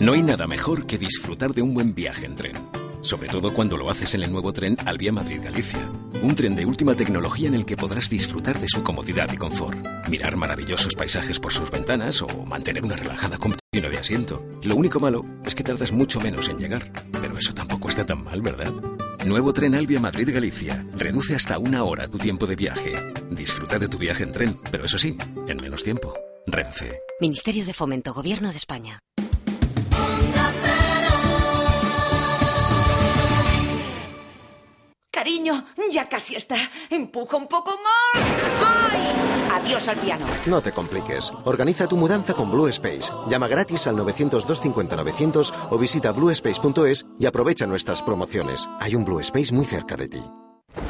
No hay nada mejor que disfrutar de un buen viaje en tren. Sobre todo cuando lo haces en el nuevo tren Albia Madrid-Galicia. Un tren de última tecnología en el que podrás disfrutar de su comodidad y confort. Mirar maravillosos paisajes por sus ventanas o mantener una relajada computadora de asiento. Lo único malo es que tardas mucho menos en llegar. Pero eso tampoco está tan mal, ¿verdad? Nuevo tren Albia Madrid-Galicia. Reduce hasta una hora tu tiempo de viaje. Disfruta de tu viaje en tren, pero eso sí, en menos tiempo. Renfe. Ministerio de Fomento, Gobierno de España. Cariño, ya casi está. Empuja un poco más. ¡Ay! Adiós al piano. No te compliques. Organiza tu mudanza con Blue Space. Llama gratis al 900-250-900 o visita bluespace.es y aprovecha nuestras promociones. Hay un Blue Space muy cerca de ti.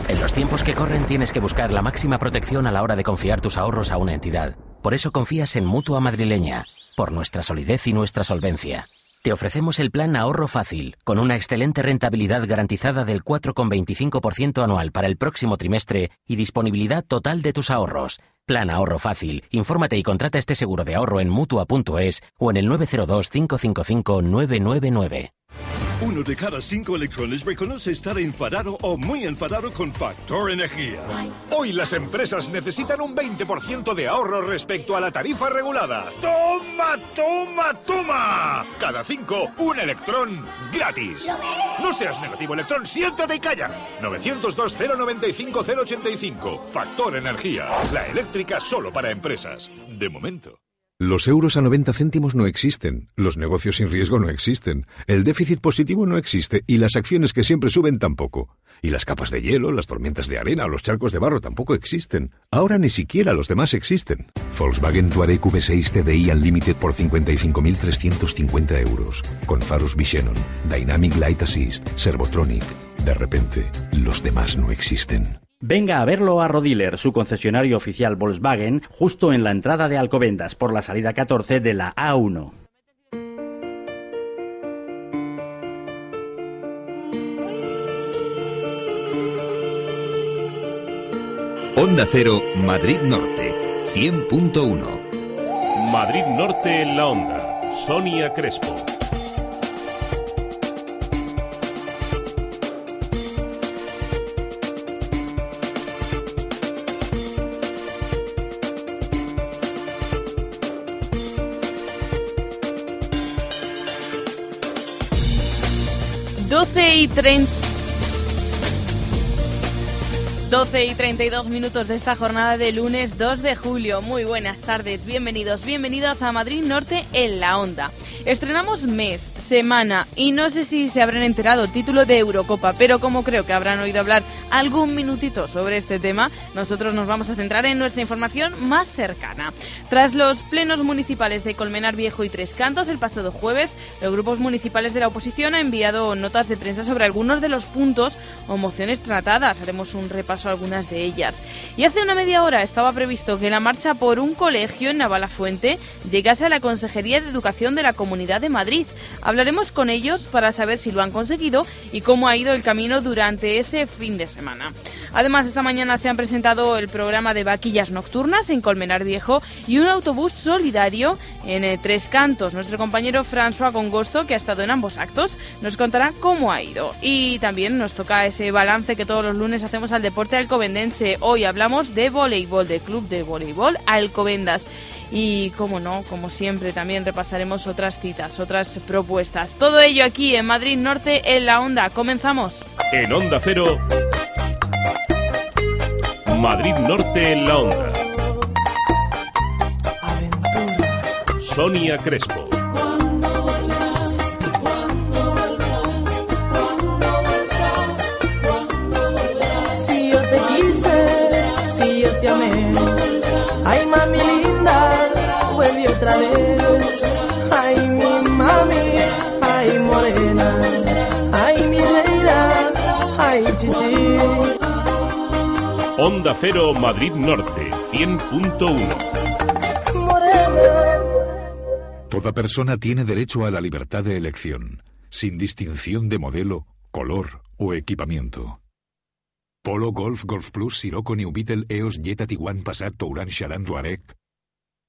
En los tiempos que corren tienes que buscar la máxima protección a la hora de confiar tus ahorros a una entidad. Por eso confías en Mutua Madrileña, por nuestra solidez y nuestra solvencia. Te ofrecemos el plan Ahorro Fácil, con una excelente rentabilidad garantizada del 4,25% anual para el próximo trimestre y disponibilidad total de tus ahorros. Plan Ahorro Fácil. Infórmate y contrata este seguro de ahorro en Mutua.es o en el 902-555-999. Uno de cada cinco electrones reconoce estar enfadado o muy enfadado con Factor Energía. Hoy las empresas necesitan un 20% de ahorro respecto a la tarifa regulada. ¡Toma, toma, toma! Cada cinco, un electrón gratis. No seas negativo, electrón, siéntate y calla. 902-095-085. Factor Energía. La eléctrica solo para empresas. De momento. Los euros a 90 céntimos no existen, los negocios sin riesgo no existen, el déficit positivo no existe y las acciones que siempre suben tampoco. Y las capas de hielo, las tormentas de arena o los charcos de barro tampoco existen. Ahora ni siquiera los demás existen. Volkswagen Touareg V6 TDI Unlimited por 55.350 euros. Con faros Vichenon, Dynamic Light Assist, Servotronic. De repente, los demás no existen. Venga a verlo a Rodiler, su concesionario oficial Volkswagen, justo en la entrada de Alcobendas, por la salida 14 de la A1. Onda Cero, Madrid Norte, 100.1. Madrid Norte en la Onda. Sonia Crespo. Y 30. 12 y 32 minutos de esta jornada de lunes 2 de julio. Muy buenas tardes, bienvenidos, bienvenidos a Madrid Norte en la Onda. Estrenamos mes, semana y no sé si se habrán enterado título de Eurocopa, pero como creo que habrán oído hablar algún minutito sobre este tema, nosotros nos vamos a centrar en nuestra información más cercana. Tras los plenos municipales de Colmenar Viejo y Tres Cantos el pasado jueves, los grupos municipales de la oposición han enviado notas de prensa sobre algunos de los puntos o mociones tratadas. Haremos un repaso a algunas de ellas. Y hace una media hora estaba previsto que la marcha por un colegio en Navalafuente llegase a la Consejería de Educación de la Comunidad de Madrid. Hablaremos con ellos para saber si lo han conseguido y cómo ha ido el camino durante ese fin de semana. Además, esta mañana se han presentado el programa de vaquillas nocturnas en Colmenar Viejo y un autobús solidario en eh, Tres Cantos. Nuestro compañero François Congosto, que ha estado en ambos actos, nos contará cómo ha ido. Y también nos toca ese balance que todos los lunes hacemos al deporte alcobendense. Hoy hablamos de voleibol, del club de voleibol Alcobendas. Y como no, como siempre, también repasaremos otras citas, otras propuestas. Todo ello aquí en Madrid Norte en la Onda. Comenzamos. En Onda Cero. Madrid Norte en la Onda. Sonia Crespo. Ay mi mami, ay morena, ay mi reina, ay chichi. Onda Cero Madrid Norte 100.1. Toda persona tiene derecho a la libertad de elección, sin distinción de modelo, color o equipamiento. Polo, Golf, Golf Plus, Sirocco, New Beetle, EOS, Jetta, Tiguan, Passat, Touran, Charan, Touareg.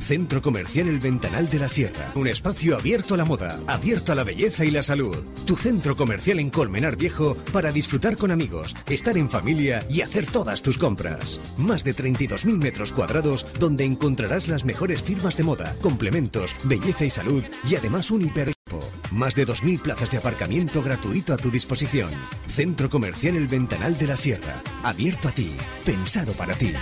Centro Comercial El Ventanal de la Sierra. Un espacio abierto a la moda, abierto a la belleza y la salud. Tu centro comercial en Colmenar Viejo para disfrutar con amigos, estar en familia y hacer todas tus compras. Más de 32.000 metros cuadrados donde encontrarás las mejores firmas de moda, complementos, belleza y salud y además un hiper más de 2.000 plazas de aparcamiento gratuito a tu disposición. Centro Comercial El Ventanal de la Sierra. Abierto a ti. Pensado para ti.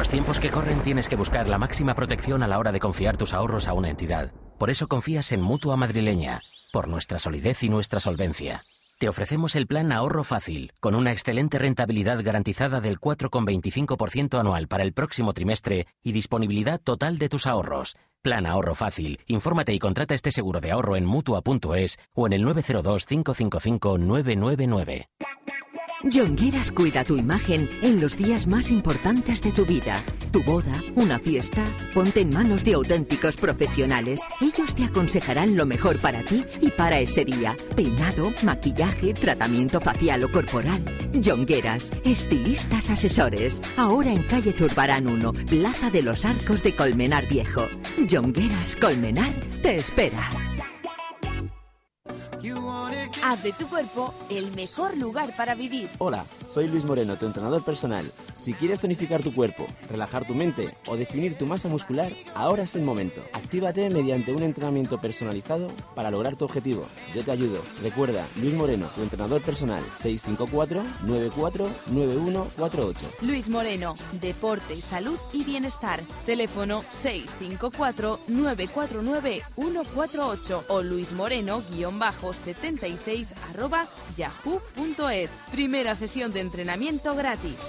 Los tiempos que corren tienes que buscar la máxima protección a la hora de confiar tus ahorros a una entidad. Por eso confías en Mutua Madrileña, por nuestra solidez y nuestra solvencia. Te ofrecemos el plan Ahorro Fácil, con una excelente rentabilidad garantizada del 4,25% anual para el próximo trimestre y disponibilidad total de tus ahorros. Plan Ahorro Fácil. Infórmate y contrata este seguro de ahorro en Mutua.es o en el 902 555 999. Jongueras cuida tu imagen en los días más importantes de tu vida. Tu boda, una fiesta, ponte en manos de auténticos profesionales. Ellos te aconsejarán lo mejor para ti y para ese día. Peinado, maquillaje, tratamiento facial o corporal. Jongueras, estilistas asesores. Ahora en calle Zurbarán 1, Plaza de los Arcos de Colmenar Viejo. Jongueras Colmenar te espera. Haz de tu cuerpo el mejor lugar para vivir. Hola, soy Luis Moreno, tu entrenador personal. Si quieres tonificar tu cuerpo, relajar tu mente o definir tu masa muscular, ahora es el momento. Actívate mediante un entrenamiento personalizado para lograr tu objetivo. Yo te ayudo. Recuerda, Luis Moreno, tu entrenador personal, 654-949148. Luis Moreno, deporte, salud y bienestar. Teléfono 654-949-148 o Luis Moreno-bajo 76@yahoo.es Primera sesión de entrenamiento gratis.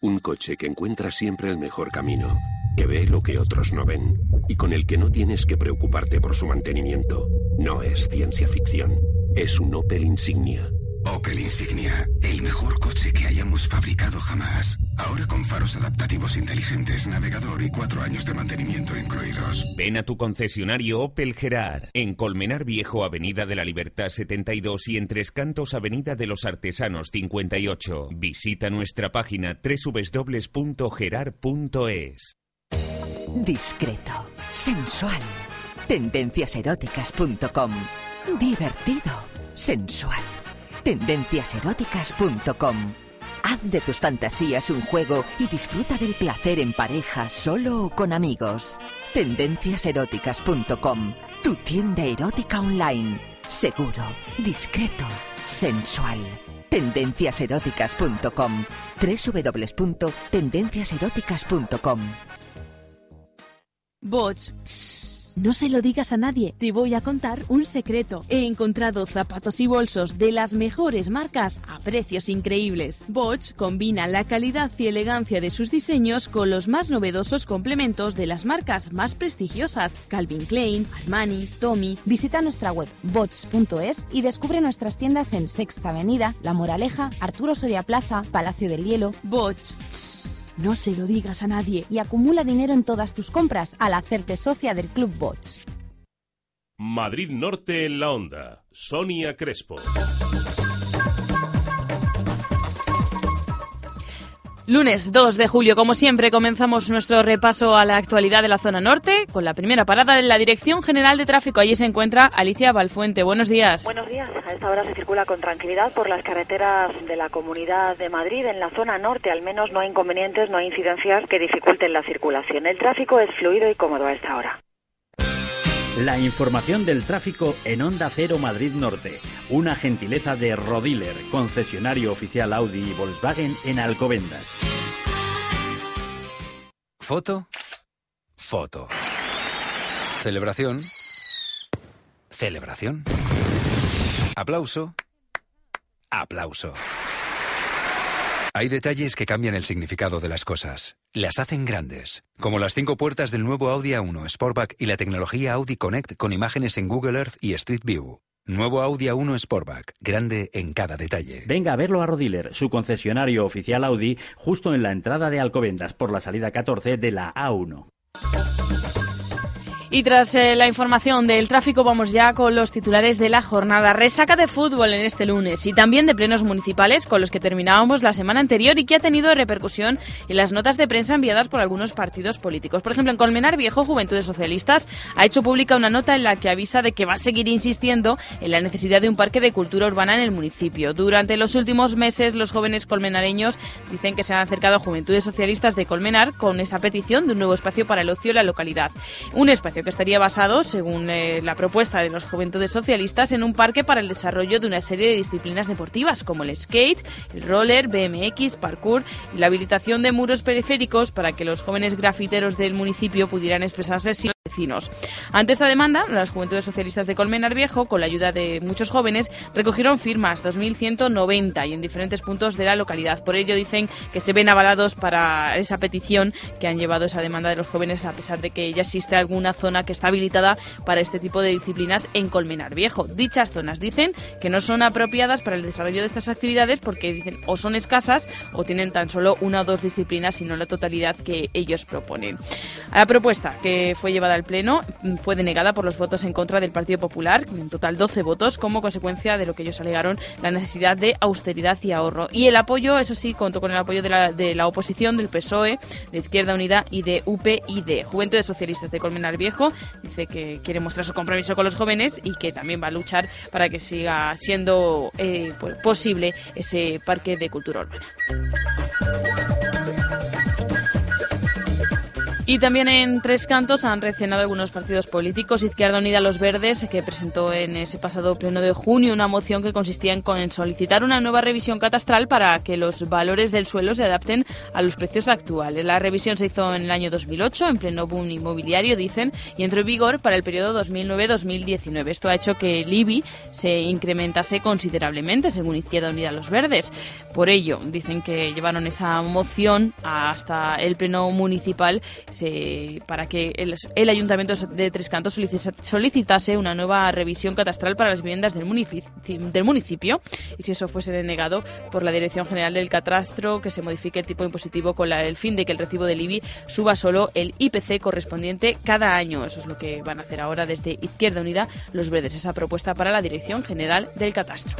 Un coche que encuentra siempre el mejor camino, que ve lo que otros no ven y con el que no tienes que preocuparte por su mantenimiento. No es ciencia ficción, es un Opel insignia Opel Insignia, el mejor coche que hayamos fabricado jamás. Ahora con faros adaptativos inteligentes, navegador y cuatro años de mantenimiento incluidos. Ven a tu concesionario Opel Gerard, en Colmenar Viejo, Avenida de la Libertad 72 y en Tres Cantos, Avenida de los Artesanos 58. Visita nuestra página www.gerard.es. Discreto, sensual. Tendenciaseróticas.com. Divertido, sensual. Tendenciaseróticas.com. Haz de tus fantasías un juego y disfruta del placer en pareja, solo o con amigos. Tendenciaseróticas.com. Tu tienda erótica online. Seguro, discreto, sensual. Tendenciaseróticas.com. www.tendenciaseróticas.com. Bots. No se lo digas a nadie, te voy a contar un secreto. He encontrado zapatos y bolsos de las mejores marcas a precios increíbles. Bosch combina la calidad y elegancia de sus diseños con los más novedosos complementos de las marcas más prestigiosas: Calvin Klein, Armani, Tommy. Visita nuestra web bots.es y descubre nuestras tiendas en Sexta Avenida, La Moraleja, Arturo Soria Plaza, Palacio del Hielo. Bots. No se lo digas a nadie. Y acumula dinero en todas tus compras al hacerte socia del Club Bots. Madrid Norte en la onda. Sonia Crespo. Lunes 2 de julio, como siempre, comenzamos nuestro repaso a la actualidad de la zona norte con la primera parada de la Dirección General de Tráfico. Allí se encuentra Alicia Balfuente. Buenos días. Buenos días. A esta hora se circula con tranquilidad por las carreteras de la Comunidad de Madrid. En la zona norte, al menos, no hay inconvenientes, no hay incidencias que dificulten la circulación. El tráfico es fluido y cómodo a esta hora. La información del tráfico en Onda Cero Madrid Norte. Una gentileza de Rodiler, concesionario oficial Audi y Volkswagen en Alcobendas. Foto. Foto. Celebración. Celebración. Aplauso. Aplauso. Hay detalles que cambian el significado de las cosas. Las hacen grandes. Como las cinco puertas del nuevo Audi A1 Sportback y la tecnología Audi Connect con imágenes en Google Earth y Street View. Nuevo Audi A1 Sportback, grande en cada detalle. Venga a verlo a Rodiler, su concesionario oficial Audi, justo en la entrada de Alcobendas por la salida 14 de la A1. Y tras eh, la información del tráfico vamos ya con los titulares de la jornada. Resaca de fútbol en este lunes y también de plenos municipales con los que terminábamos la semana anterior y que ha tenido repercusión en las notas de prensa enviadas por algunos partidos políticos. Por ejemplo, en Colmenar Viejo, Juventudes Socialistas ha hecho pública una nota en la que avisa de que va a seguir insistiendo en la necesidad de un parque de cultura urbana en el municipio. Durante los últimos meses, los jóvenes colmenareños dicen que se han acercado a Juventudes Socialistas de Colmenar con esa petición de un nuevo espacio para el ocio en la localidad. Un espacio que estaría basado, según eh, la propuesta de los Juventudes Socialistas, en un parque para el desarrollo de una serie de disciplinas deportivas como el skate, el roller, BMX, parkour y la habilitación de muros periféricos para que los jóvenes grafiteros del municipio pudieran expresarse sin vecinos. Ante esta demanda, las Juventudes Socialistas de Colmenar Viejo, con la ayuda de muchos jóvenes, recogieron firmas 2.190 y en diferentes puntos de la localidad. Por ello dicen que se ven avalados para esa petición que han llevado esa demanda de los jóvenes, a pesar de que ya existe alguna zona que está habilitada para este tipo de disciplinas en Colmenar Viejo. Dichas zonas dicen que no son apropiadas para el desarrollo de estas actividades porque dicen o son escasas o tienen tan solo una o dos disciplinas y no la totalidad que ellos proponen. La propuesta que fue llevada al Pleno fue denegada por los votos en contra del Partido Popular, en total 12 votos, como consecuencia de lo que ellos alegaron la necesidad de austeridad y ahorro. Y el apoyo, eso sí, contó con el apoyo de la, de la oposición, del PSOE, de Izquierda Unida y de UPyD. Juventud de Socialistas de Colmenar Viejo dice que quiere mostrar su compromiso con los jóvenes y que también va a luchar para que siga siendo eh, pues, posible ese parque de cultura urbana. Y también en Tres Cantos han reaccionado algunos partidos políticos. Izquierda Unida Los Verdes, que presentó en ese pasado pleno de junio una moción que consistía en solicitar una nueva revisión catastral para que los valores del suelo se adapten a los precios actuales. La revisión se hizo en el año 2008, en pleno boom inmobiliario, dicen, y entró en vigor para el periodo 2009-2019. Esto ha hecho que el IBI se incrementase considerablemente, según Izquierda Unida Los Verdes. Por ello, dicen que llevaron esa moción hasta el pleno municipal para que el, Ayuntamiento de Tres Cantos solicitase una nueva revisión catastral para las viviendas del municipio, y si eso fuese denegado por la Dirección General del Catastro, que se modifique el tipo impositivo con el fin de que el recibo del IBI suba solo el IPC correspondiente cada año. Eso es lo que van a hacer ahora desde Izquierda Unida los Verdes, esa propuesta para la Dirección General del Catastro.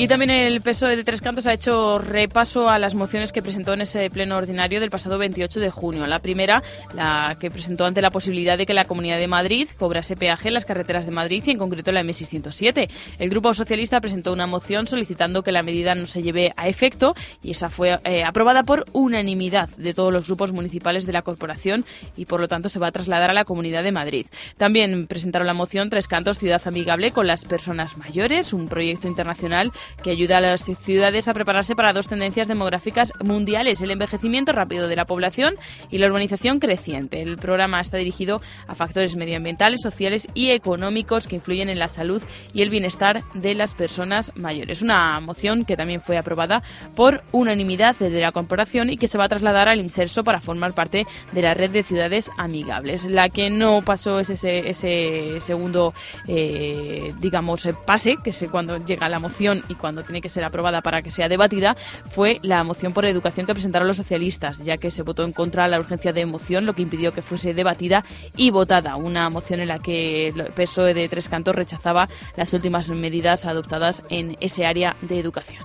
Y también el PSOE de Tres Cantos ha hecho repaso a las mociones que presentó en ese pleno ordinario del pasado 28 de junio. La primera, la que presentó ante la posibilidad de que la Comunidad de Madrid cobrase peaje en las carreteras de Madrid y en concreto la M607. El Grupo Socialista presentó una moción solicitando que la medida no se lleve a efecto y esa fue eh, aprobada por unanimidad de todos los grupos municipales de la corporación y por lo tanto se va a trasladar a la Comunidad de Madrid. También presentaron la moción Tres Cantos Ciudad Amigable con las personas mayores, un proyecto internacional que ayuda a las ciudades a prepararse para dos tendencias demográficas mundiales, el envejecimiento rápido de la población y la urbanización creciente. El programa está dirigido a factores medioambientales, sociales y económicos que influyen en la salud y el bienestar de las personas mayores. Una moción que también fue aprobada por unanimidad de la corporación y que se va a trasladar al inserso para formar parte de la red de ciudades amigables. La que no pasó es ese, ese segundo, eh, digamos, pase, que es cuando llega la moción y cuando tiene que ser aprobada para que sea debatida, fue la moción por educación que presentaron los socialistas, ya que se votó en contra la urgencia de moción, lo que impidió que fuese debatida y votada. Una moción en la que el PSOE de Tres Cantos rechazaba las últimas medidas adoptadas en ese área de educación.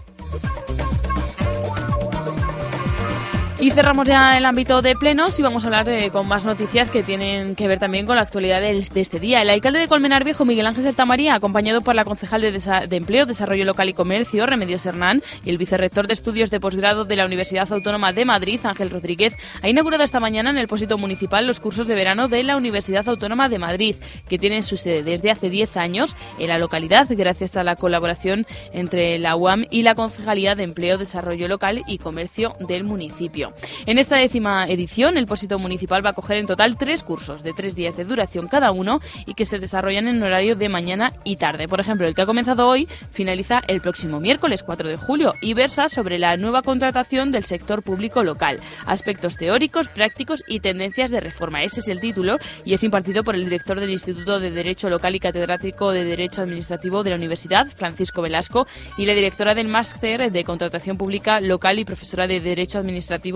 Y cerramos ya el ámbito de plenos y vamos a hablar con más noticias que tienen que ver también con la actualidad de, este día. El alcalde de Colmenar Viejo, Miguel Ángel Tamaría, acompañado por la concejal de, de, Empleo, Desarrollo Local y Comercio, Remedios Hernán, y el vicerrector de Estudios de Posgrado de la Universidad Autónoma de Madrid, Ángel Rodríguez, ha inaugurado esta mañana en el Pósito Municipal los cursos de verano de la Universidad Autónoma de Madrid, que tienen su sede desde hace 10 años en la localidad, gracias a la colaboración entre la UAM y la Concejalía de Empleo, Desarrollo Local y Comercio del municipio. En esta décima edición, el Pósito Municipal va a coger en total tres cursos de tres días de duración cada uno y que se desarrollan en horario de mañana y tarde. Por ejemplo, el que ha comenzado hoy finaliza el próximo miércoles 4 de julio y versa sobre la nueva contratación del sector público local, aspectos teóricos, prácticos y tendencias de reforma. Ese es el título y es impartido por el director del Instituto de Derecho Local y catedrático de Derecho Administrativo de la Universidad, Francisco Velasco, y la directora del Máster de Contratación Pública Local y profesora de Derecho Administrativo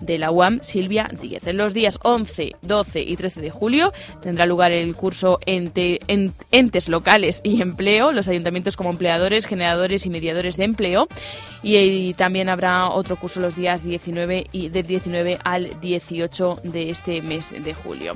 de la UAM, Silvia Díez. En los días 11, 12 y 13 de julio tendrá lugar el curso Ente, Entes Locales y Empleo, los ayuntamientos como empleadores, generadores y mediadores de empleo. Y, también habrá otro curso los días 19 y del 19 al 18 de este mes de julio.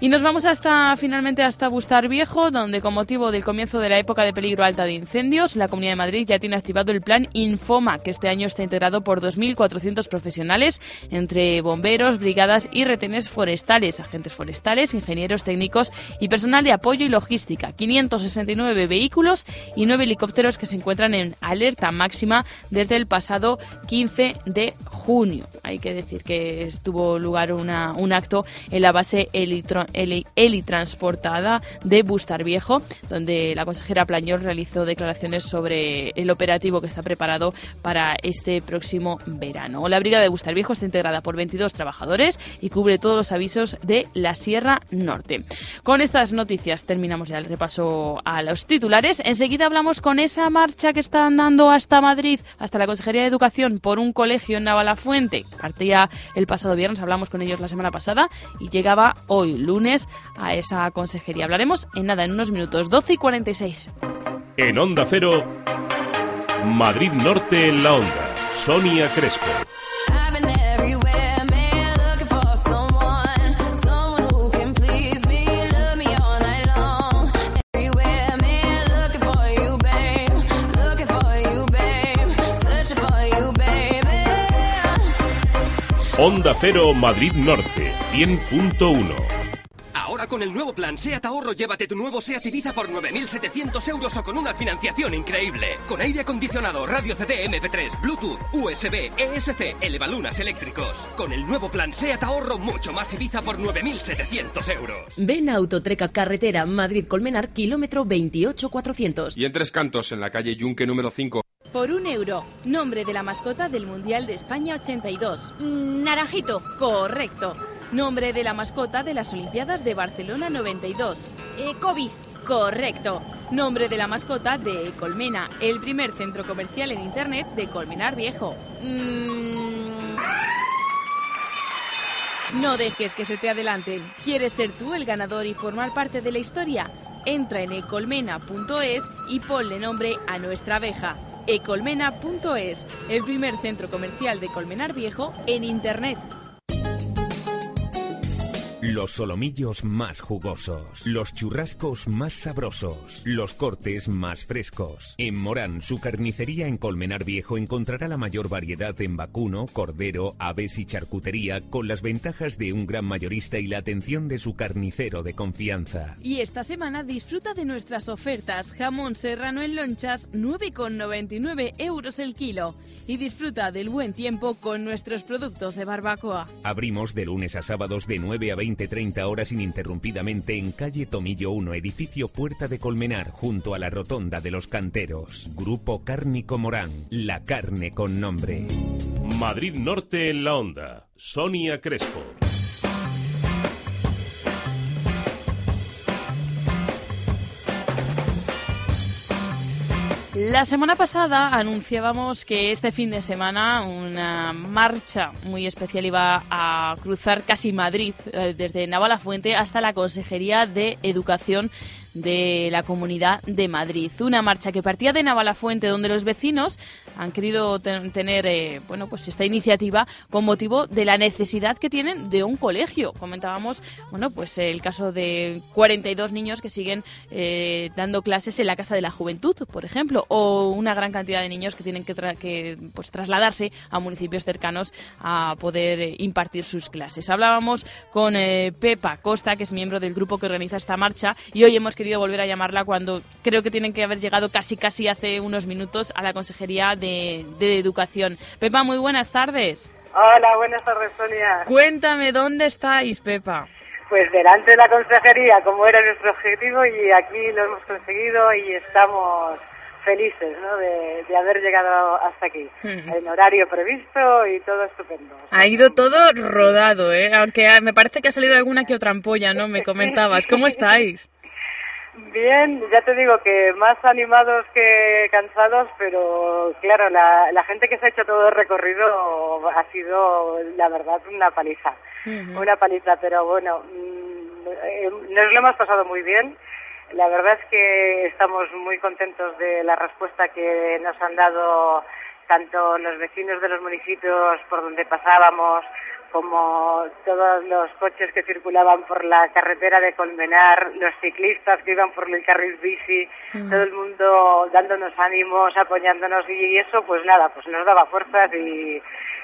Y nos vamos hasta finalmente hasta Bustar Viejo, donde con motivo del comienzo de la época de peligro alta de incendios, la Comunidad de Madrid ya tiene activado el plan Infoma, que este año está integrado por 2.400 profesionales entre bomberos, brigadas y retenes forestales, agentes forestales, ingenieros técnicos y personal de apoyo y logística. 569 vehículos y 9 helicópteros que se encuentran en alerta máxima desde el pasado 15 de junio. Hay que decir que estuvo lugar una, un acto en la base helitransportada de Bustar Viejo, donde la consejera Plañol realizó declaraciones sobre el operativo que está preparado para este próximo verano. La brigada de Bustar Viejo está integrada por 22 trabajadores y cubre todos los avisos de la Sierra Norte. Con estas noticias terminamos ya el repaso a los titulares. Enseguida hablamos con esa marcha que están dando hasta Madrid, hasta la Consejería de Educación por un colegio en Navalafuente. Partía el pasado viernes, hablamos con ellos la semana pasada y llegaba hoy, lunes, a esa consejería. Hablaremos en nada, en unos minutos, 12 y 46. En Onda Cero, Madrid Norte en la Onda. Sonia Crespo. Onda Cero Madrid Norte 100.1 Ahora con el nuevo plan SEAT Ahorro llévate tu nuevo SEAT Ibiza por 9.700 euros o con una financiación increíble. Con aire acondicionado, radio CD, MP3, Bluetooth, USB, ESC, elevalunas eléctricos. Con el nuevo plan SEAT Ahorro mucho más Ibiza por 9.700 euros. Ven a Autotreca Carretera Madrid-Colmenar, kilómetro 28400. Y en Tres Cantos, en la calle Yunque número 5. Por un euro. Nombre de la mascota del Mundial de España 82. Mm, naranjito. Correcto. Nombre de la mascota de las Olimpiadas de Barcelona 92. Eh, Kobe. Correcto. Nombre de la mascota de Colmena, el primer centro comercial en Internet de Colmenar Viejo. Mm. No dejes que se te adelanten. ¿Quieres ser tú el ganador y formar parte de la historia? Entra en ecolmena.es y ponle nombre a nuestra abeja ecolmena.es, el primer centro comercial de Colmenar Viejo en Internet. Los solomillos más jugosos, los churrascos más sabrosos, los cortes más frescos. En Morán, su carnicería en Colmenar Viejo encontrará la mayor variedad en vacuno, cordero, aves y charcutería con las ventajas de un gran mayorista y la atención de su carnicero de confianza. Y esta semana disfruta de nuestras ofertas. Jamón serrano en lonchas, 9,99 euros el kilo. Y disfruta del buen tiempo con nuestros productos de barbacoa. Abrimos de lunes a sábados de 9 a 20-30 horas ininterrumpidamente en calle Tomillo 1, edificio Puerta de Colmenar, junto a la Rotonda de los Canteros. Grupo Cárnico Morán, la carne con nombre. Madrid Norte en la Onda. Sonia Crespo. La semana pasada anunciábamos que este fin de semana una marcha muy especial iba a cruzar casi Madrid, eh, desde Navalafuente hasta la Consejería de Educación de la Comunidad de Madrid. Una marcha que partía de Navalafuente, donde los vecinos han querido tener eh, bueno, pues esta iniciativa con motivo de la necesidad que tienen de un colegio. Comentábamos bueno, pues el caso de 42 niños que siguen eh, dando clases en la Casa de la Juventud, por ejemplo, o una gran cantidad de niños que tienen que, pues, trasladarse a municipios cercanos a poder eh, impartir sus clases. Hablábamos con Pepa Costa, que es miembro del grupo que organiza esta marcha, y hoy hemos querido volver a llamarla cuando creo que tienen que haber llegado casi casi hace unos minutos a la Consejería de, Educación. Pepa, muy buenas tardes. Hola, buenas tardes, Sonia. Cuéntame, ¿dónde estáis, Pepa? Pues delante de la consejería, como era nuestro objetivo, y aquí lo hemos conseguido y estamos felices ¿no? de, de haber llegado hasta aquí, en horario previsto y todo estupendo. Ha ido todo rodado, ¿eh? Aunque me parece que ha salido alguna que otra ampolla, ¿no? Me comentabas. ¿Cómo estáis? Bien, ya te digo que más animados que cansados, pero claro, la, la gente que se ha hecho todo el recorrido ha sido, la verdad, una paliza. Una paliza, pero bueno, mm, eh, nos lo hemos pasado muy bien. La verdad es que estamos muy contentos de la respuesta que nos han dado tanto los vecinos de los municipios por donde pasábamos, como todos los coches que circulaban por la carretera de Colmenar, los ciclistas que iban por el carril bici, Mm. todo el mundo dándonos ánimos, apoyándonos y eso pues nada, pues nos daba fuerzas y,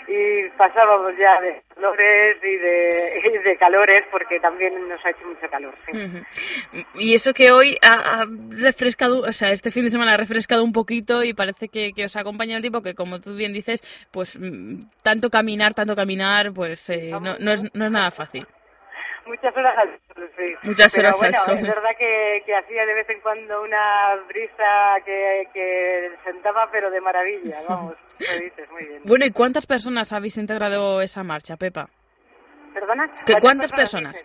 y pasábamos ya de dolores y de, y de calores porque también nos ha hecho mucho calor. sí. Y eso que hoy ha, ha refrescado, o sea, este fin de semana ha refrescado un poquito y parece que, que os ha acompañado el tiempo, que como tú bien dices, pues mm, tanto caminar, tanto caminar, pues eh, no, no, es, no es nada fácil. Muchas horas al sol, sí. Muchas Pero horas al sol. Es verdad que, que hacía de vez en cuando una brisa que, que sentaba, pero de maravilla, vamos, lo dices, muy bien. Bueno, ¿y cuántas personas habéis integrado esa marcha, Pepa? ¿Perdona? ¿Que ¿Cuántas personas?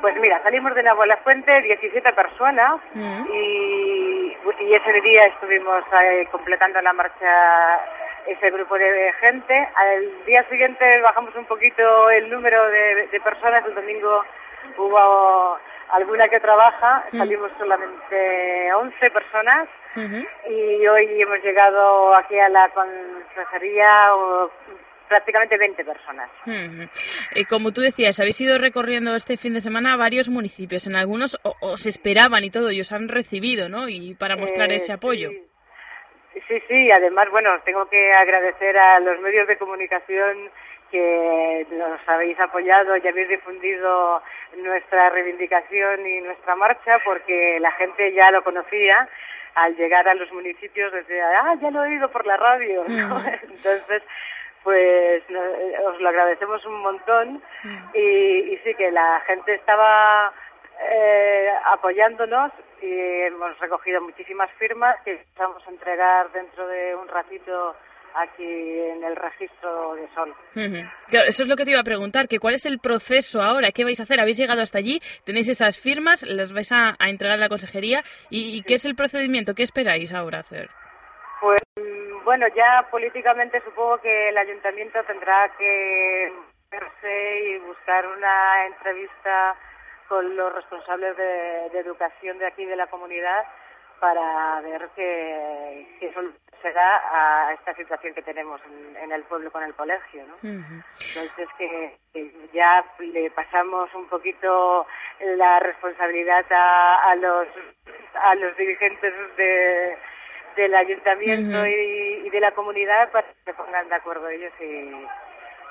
Pues mira, salimos de Fuente 17 personas Mm. y, y ese día estuvimos eh, completando la marcha ese grupo de gente. Al día siguiente bajamos un poquito el número de, de personas. El domingo hubo alguna que trabaja, salimos solamente 11 personas y hoy hemos llegado aquí a la consejería o, prácticamente 20 personas. Y como tú decías, habéis ido recorriendo este fin de semana varios municipios. En algunos os esperaban y todo, y os han recibido, ¿no? Y para mostrar Eh, ese apoyo. Sí, sí, además, bueno, tengo que agradecer a los medios de comunicación que nos habéis apoyado y habéis difundido nuestra reivindicación y nuestra marcha porque la gente ya lo conocía. Al llegar a los municipios decía, ah, ya lo he oído por la radio, ¿no? Ujú. Entonces, pues no- eh, os lo agradecemos un montón y, y sí que la gente estaba eh, apoyándonos y hemos recogido muchísimas firmas que vamos a entregar dentro de un ratito aquí en el registro de Sol. Claro, eso es lo que te iba a preguntar, que cuál es el proceso ahora, qué vais a hacer, habéis llegado hasta allí, tenéis esas firmas, las vais a, a entregar a la consejería y, y qué es el procedimiento, qué esperáis ahora hacer. Pues bueno, ya políticamente supongo que el ayuntamiento tendrá que verse y buscar una entrevista con los responsables de, de educación de aquí de la comunidad para ver qué, qué solución se da a esta situación que tenemos en, en el pueblo con el colegio, ¿no? Entonces que, que ya le pasamos un poquito la responsabilidad a, a los a los dirigentes de, del ayuntamiento y, y de la comunidad para que se pongan de acuerdo ellos y,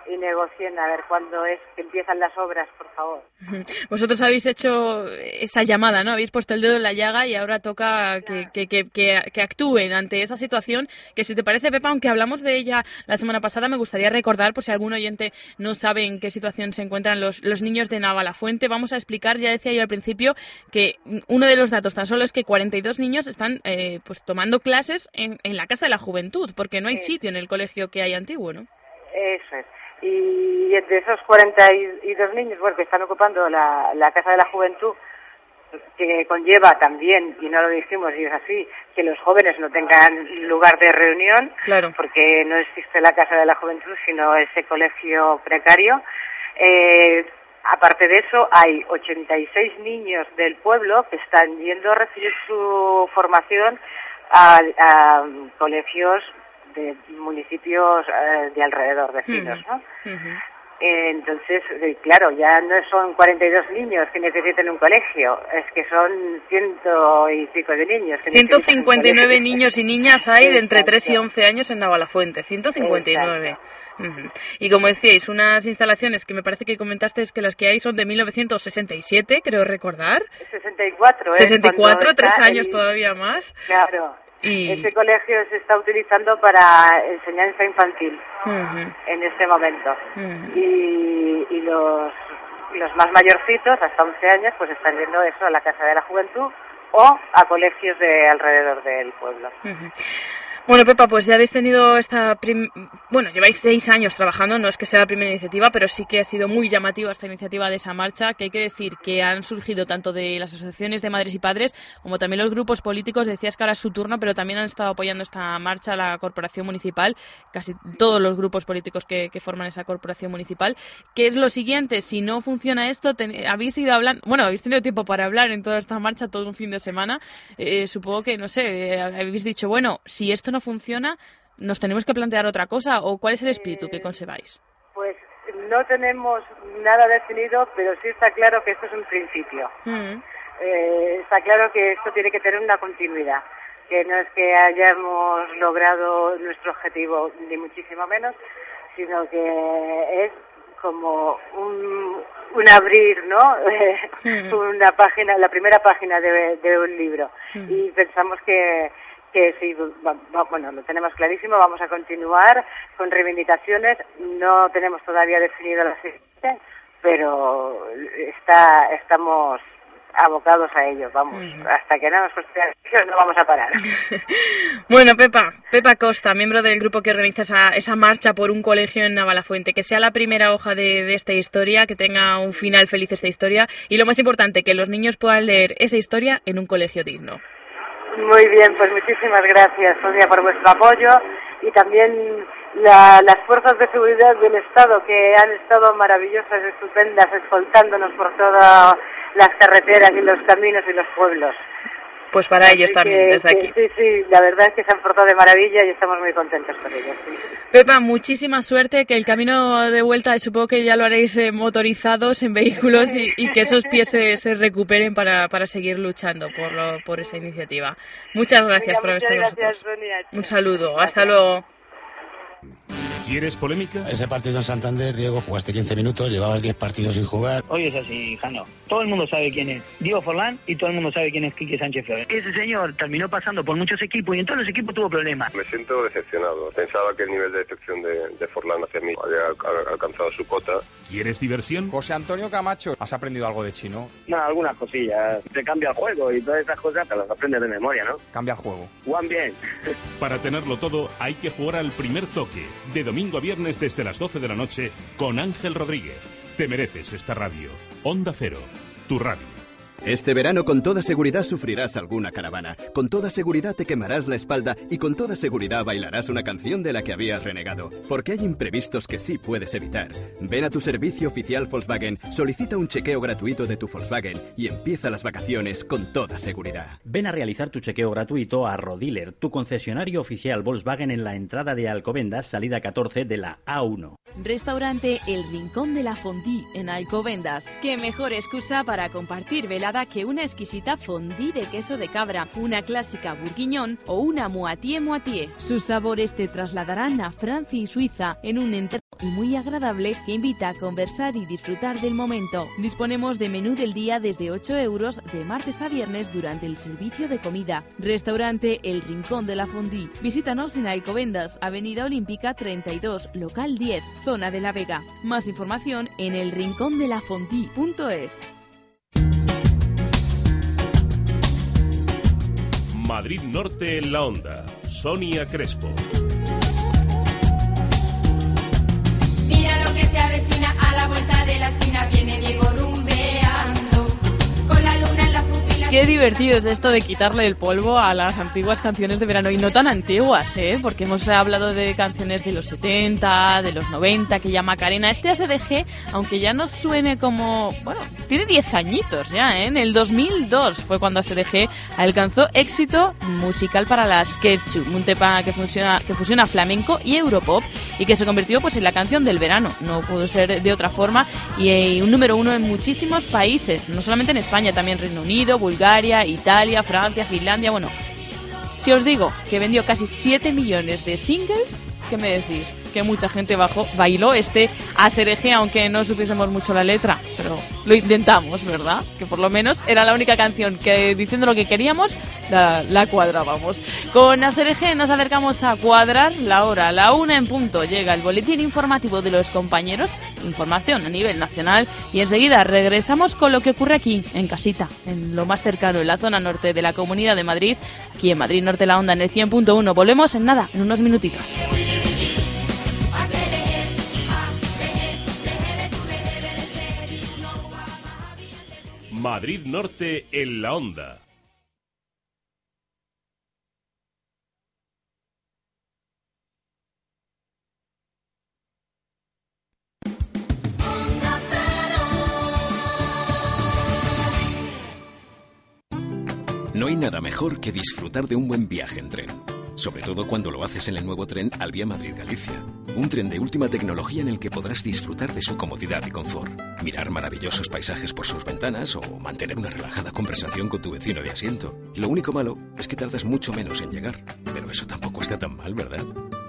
y negocien a ver cuándo es que empiezan las obras, por favor. Vosotros habéis hecho esa llamada, ¿no? Habéis puesto el dedo en la llaga y ahora toca que, que, que, que, que actúen ante esa situación que si te parece, Pepa, aunque hablamos de ella la semana pasada, me gustaría recordar, por si algún oyente no sabe en qué situación se encuentran los, los niños de Navalafuente, vamos a explicar, ya decía yo al principio, que uno de los datos tan solo es que 42 niños están eh, pues tomando clases en, en la Casa de la Juventud, porque no hay sitio en el colegio que hay antiguo, ¿no? Eso es. Y de esos 42 niños bueno, que están ocupando la, la Casa de la Juventud, que conlleva también, y no lo dijimos y es así, que los jóvenes no tengan lugar de reunión, Claro. porque no existe la Casa de la Juventud, sino ese colegio precario. Eh, aparte de eso, hay 86 niños del pueblo que están yendo a recibir su formación a, a colegios de municipios eh, de alrededor, vecinos, ¿no? Entonces, eh, claro, ya no son 42 niños que necesiten un colegio, es que son ciento y pico de niños. que necesitan un 159 colegio. niños y niñas hay de entre 3 y Exacto. 11 años en Navalafuente, 159. Ujú. Y como decíais, unas instalaciones que me parece que comentaste es que las que hay son de 1967, creo recordar. 64, ¿eh? 64, Cuando tres años el- todavía más. Claro, Ese colegio se está utilizando para enseñanza infantil en este momento. y, y los, los más mayorcitos, hasta 11 años, pues están yendo eso a la Casa de la Juventud o a colegios de alrededor del pueblo. Bueno, Pepa, pues ya habéis tenido esta... Bueno, lleváis seis años trabajando, no es que sea la primera iniciativa, pero sí que ha sido muy llamativa esta iniciativa de esa marcha, que hay que decir que han surgido tanto de las asociaciones de madres y padres como también los grupos políticos. Decías que ahora es su turno, pero también han estado apoyando esta marcha la corporación municipal, casi todos los grupos políticos que, forman esa corporación municipal. ¿Qué es lo siguiente? Si no funciona esto, habéis ido hablando... Bueno, habéis tenido tiempo para hablar en toda esta marcha todo un fin de semana. Eh, supongo que, no sé, eh, habéis dicho, bueno, si esto no funciona, ¿nos tenemos que plantear otra cosa o cuál es el espíritu que conserváis? Pues no tenemos nada definido, pero sí está claro que esto es un principio. Mm. Eh, está claro que esto tiene que tener una continuidad, que no es que hayamos logrado nuestro objetivo, ni muchísimo menos, sino que es como un, un abrir, ¿no? Mm. una página, la primera página de, de un libro. Mm. Y pensamos que, que sí, bueno, lo tenemos clarísimo, vamos a continuar con reivindicaciones, no tenemos todavía definido la siguiente, pero está, estamos abocados a ello, vamos, hasta que no nos no vamos a parar. bueno, Pepa, Pepa Costa, miembro del grupo que organiza esa, esa marcha por un colegio en Navalafuente, que sea la primera hoja de, de esta historia, que tenga un final feliz esta historia y lo más importante, que los niños puedan leer esa historia en un colegio digno. Muy bien, pues muchísimas gracias, Sonia, por vuestro apoyo y también las fuerzas de seguridad del Estado que han estado maravillosas, estupendas, escoltándonos por todas las carreteras y los caminos y los pueblos. Pues para ellos también, desde aquí. Sí, sí, la verdad es que se han portado de maravilla y estamos muy contentos con ellos. Pepa, muchísima suerte, que el camino de vuelta supongo que ya lo haréis eh, motorizados en vehículos y, que esos pies se, recuperen para, para, seguir luchando por, por esa iniciativa. Muchas gracias por haber estado con nosotros. Un saludo, hasta luego. ¿Quieres polémica? Ese partido en Santander, Diego, jugaste 15 minutos, llevabas 10 partidos sin jugar. Hoy es así, Jano. Todo el mundo sabe quién es Diego Forlán y todo el mundo sabe quién es Quique Sánchez Flores. Ese señor terminó pasando por muchos equipos y en todos los equipos tuvo problemas. Me siento decepcionado. Pensaba que el nivel de decepción de, Forlán hacia mí había alcanzado su cota. ¿Quieres diversión? José Antonio Camacho, ¿has aprendido algo de chino? No, algunas cosillas. Se cambia el juego y todas esas cosas te las aprendes de memoria, ¿no? Cambia el juego. Juan bien. Para tenerlo todo hay que jugar al primer toque. De domingo a viernes desde las 12 de la noche con Ángel Rodríguez. Te mereces esta radio. Onda Cero, tu radio. Este verano con toda seguridad sufrirás alguna caravana. Con toda seguridad te quemarás la espalda y con toda seguridad bailarás una canción de la que habías renegado. Porque hay imprevistos que sí puedes evitar. Ven a tu servicio oficial Volkswagen, solicita un chequeo gratuito de tu Volkswagen y empieza las vacaciones con toda seguridad. Ven a realizar tu chequeo gratuito a Rodiler, tu concesionario oficial Volkswagen en la entrada de Alcobendas, salida 14 de la A1. Restaurante El Rincón de la Fondí en Alcobendas. Qué mejor excusa para compartir vela que una exquisita fondue de queso de cabra, una clásica bourguignon o una moitié moitié. Sus sabores te trasladarán a Francia y Suiza en un entorno muy agradable que invita a conversar y disfrutar del momento. Disponemos de menú del día desde 8 euros de martes a viernes durante el servicio de comida. Restaurante El Rincón de la Fondue. Visítanos en Alcobendas, Avenida Olímpica 32, local 10, zona de La Vega. Más información en elrincondelafondue.es. Madrid Norte en la onda. Sonia Crespo. Mira lo que se avecina a la vuelta de la esquina. Viene Diego Qué divertido es esto de quitarle el polvo a las antiguas canciones de verano y no tan antiguas, ¿eh? Porque hemos hablado de canciones de los 70, de los 90, que ya Macarena. Este ASDG, aunque ya no suene como. Bueno, tiene 10 añitos ya, ¿eh? En el 2002 fue cuando ASDG alcanzó éxito musical para las Ketchup, un tema que, funciona, que fusiona flamenco y europop y que se convirtió pues en la canción del verano. No pudo ser de otra forma y, y un número uno en muchísimos países, no solamente en España, también Reino Unido, Bulgaria Bulgaria, Italia, Francia, Finlandia, bueno. Si os digo que vendió casi 7 millones de singles, ¿qué me decís? Que mucha gente bailó este a Sereje, aunque no supiésemos mucho la letra, pero lo intentamos, ¿verdad? Que por lo menos era la única canción que diciendo lo que queríamos la, cuadrábamos. Con Asereje nos acercamos a cuadrar la hora, la una en punto. Llega el boletín informativo de los compañeros, información a nivel nacional y enseguida regresamos con lo que ocurre aquí, en casita, en lo más cercano, en la zona norte de la Comunidad de Madrid, aquí en Madrid Norte la Onda en el 100.1. Volvemos en nada, en unos minutitos. Madrid Norte en la Onda. No hay nada mejor que disfrutar de un buen viaje en tren. Sobre todo cuando lo haces en el nuevo tren Albia Madrid-Galicia. Un tren de última tecnología en el que podrás disfrutar de su comodidad y confort. Mirar maravillosos paisajes por sus ventanas o mantener una relajada conversación con tu vecino de asiento. Lo único malo es que tardas mucho menos en llegar. Pero eso tampoco está tan mal, ¿verdad?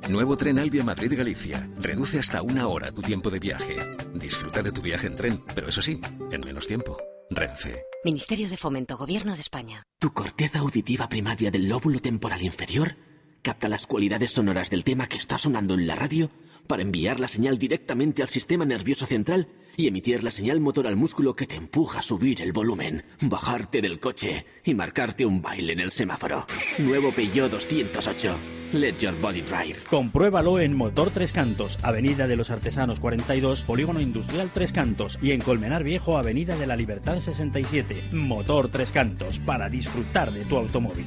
Nuevo tren Albia Madrid-Galicia. Reduce hasta una hora tu tiempo de viaje. Disfruta de tu viaje en tren, pero eso sí, en menos tiempo. Renfe. Ministerio de Fomento, Gobierno de España. ¿Tu corteza auditiva primaria del lóbulo temporal inferior capta las cualidades sonoras del tema que está sonando en la radio para enviar la señal directamente al sistema nervioso central y emitir la señal motor al músculo que te empuja a subir el volumen, bajarte del coche y marcarte un baile en el semáforo? Nuevo Peugeot 208. Let your body drive. Compruébalo en Motor Tres Cantos, Avenida de los Artesanos 42, Polígono Industrial Tres Cantos y en Colmenar Viejo, Avenida de la Libertad 67. Motor Tres Cantos, para disfrutar de tu automóvil.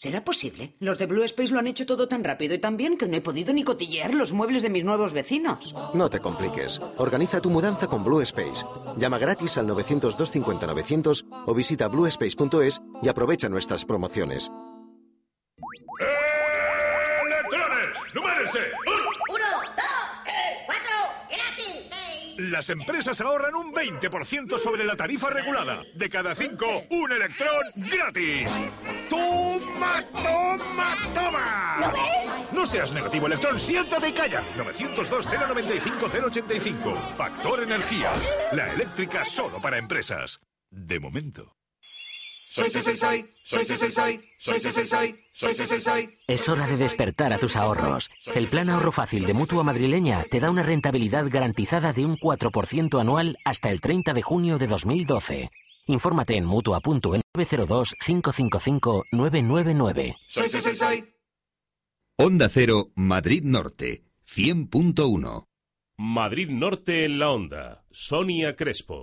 ¿Será posible? Los de Blue Space lo han hecho todo tan rápido y tan bien que no he podido ni cotillear los muebles de mis nuevos vecinos. No te compliques. Organiza tu mudanza con Blue Space. Llama gratis al 900-250-900 o visita bluespace.es y aprovecha nuestras promociones. ¡Electrones! ¡Numérese! Las empresas ahorran un 20% sobre la tarifa regulada. De cada cinco, un electrón gratis. ¡Toma, toma, toma! ¿Lo ves? No seas negativo, electrón, siéntate y calla. 902-095-085. Factor Energía. La eléctrica solo para empresas. De momento. Soy, soy, soy, soy, soy, soy, soy, soy, soy, soy, soy, soy, soy, soy, soy, soy. Es hora de despertar a tus ahorros. El plan ahorro fácil de Mutua Madrileña te da una rentabilidad garantizada de un 4% anual hasta el 30 de junio de 2012. Infórmate en mutua.en 902 555 999. Soy, soy, soy, soy. Onda Cero, Madrid Norte, 100.1. Madrid Norte en la Onda. Sonia Crespo.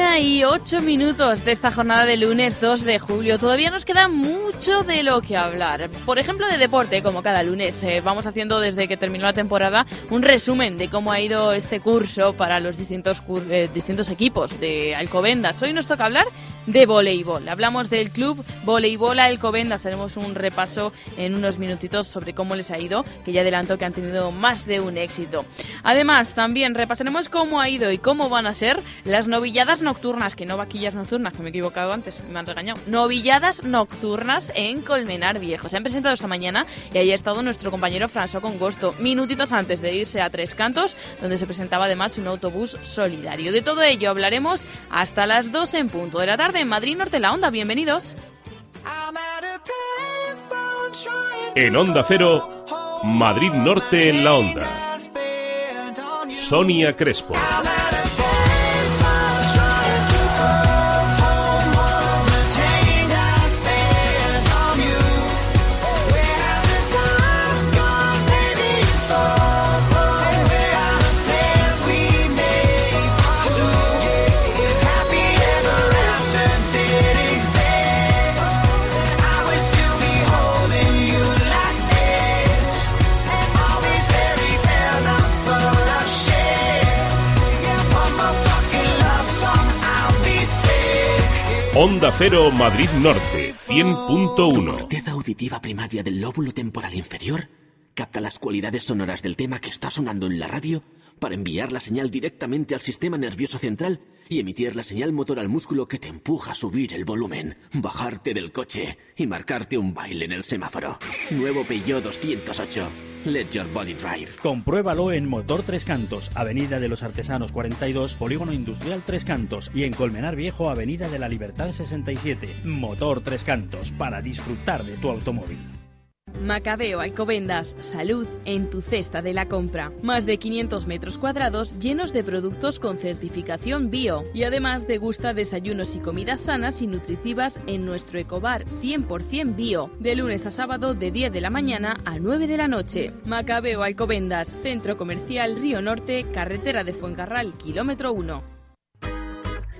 Una y ocho minutos de esta jornada de lunes 2 de julio. Todavía nos queda mucho de lo que hablar. Por ejemplo, de deporte, como cada lunes. eh, vamos haciendo desde que terminó la temporada un resumen de cómo ha ido este curso para los distintos, eh, distintos equipos de Alcobendas. Hoy nos toca hablar de voleibol. Hablamos del club Voleibol Alcobendas. Haremos un repaso en unos minutitos sobre cómo les ha ido, que ya adelanto que han tenido más de un éxito. Además, también repasaremos cómo ha ido y cómo van a ser las novilladas nocturnas, que no vaquillas nocturnas, que me he equivocado antes, me han regañado. Novilladas nocturnas en Colmenar Viejo. Se han presentado esta mañana y ahí ha estado nuestro compañero François Congosto, minutitos antes de irse a Tres Cantos, donde se presentaba además un autobús solidario. De todo ello hablaremos hasta las 2 en punto de la tarde en Madrid Norte La Onda. Bienvenidos. En Onda Cero, Madrid Norte en la Onda. Sonia Crespo. Onda Cero Madrid Norte, 100.1. corteza auditiva primaria del lóbulo temporal inferior capta las cualidades sonoras del tema que está sonando en la radio para enviar la señal directamente al sistema nervioso central y emitir la señal motor al músculo que te empuja a subir el volumen, bajarte del coche y marcarte un baile en el semáforo. Nuevo Peugeot 208. Let your body drive. Compruébalo en Motor Tres Cantos, Avenida de los Artesanos 42, Polígono Industrial Tres Cantos y en Colmenar Viejo, Avenida de la Libertad 67. Motor Tres Cantos, para disfrutar de tu automóvil. Macabeo Alcobendas, salud en tu cesta de la compra. Más de 500 metros cuadrados llenos de productos con certificación bio. Y además degusta desayunos y comidas sanas y nutritivas en nuestro ecobar 100% bio. De lunes a sábado de 10 de la mañana a 9 de la noche. Macabeo Alcobendas, Centro Comercial Río Norte, Carretera de Fuencarral, kilómetro 1.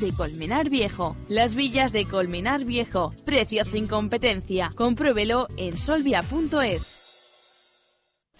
de Colmenar Viejo. Las villas de Colmenar Viejo. Precios sin competencia. Compruébelo en solvia.es.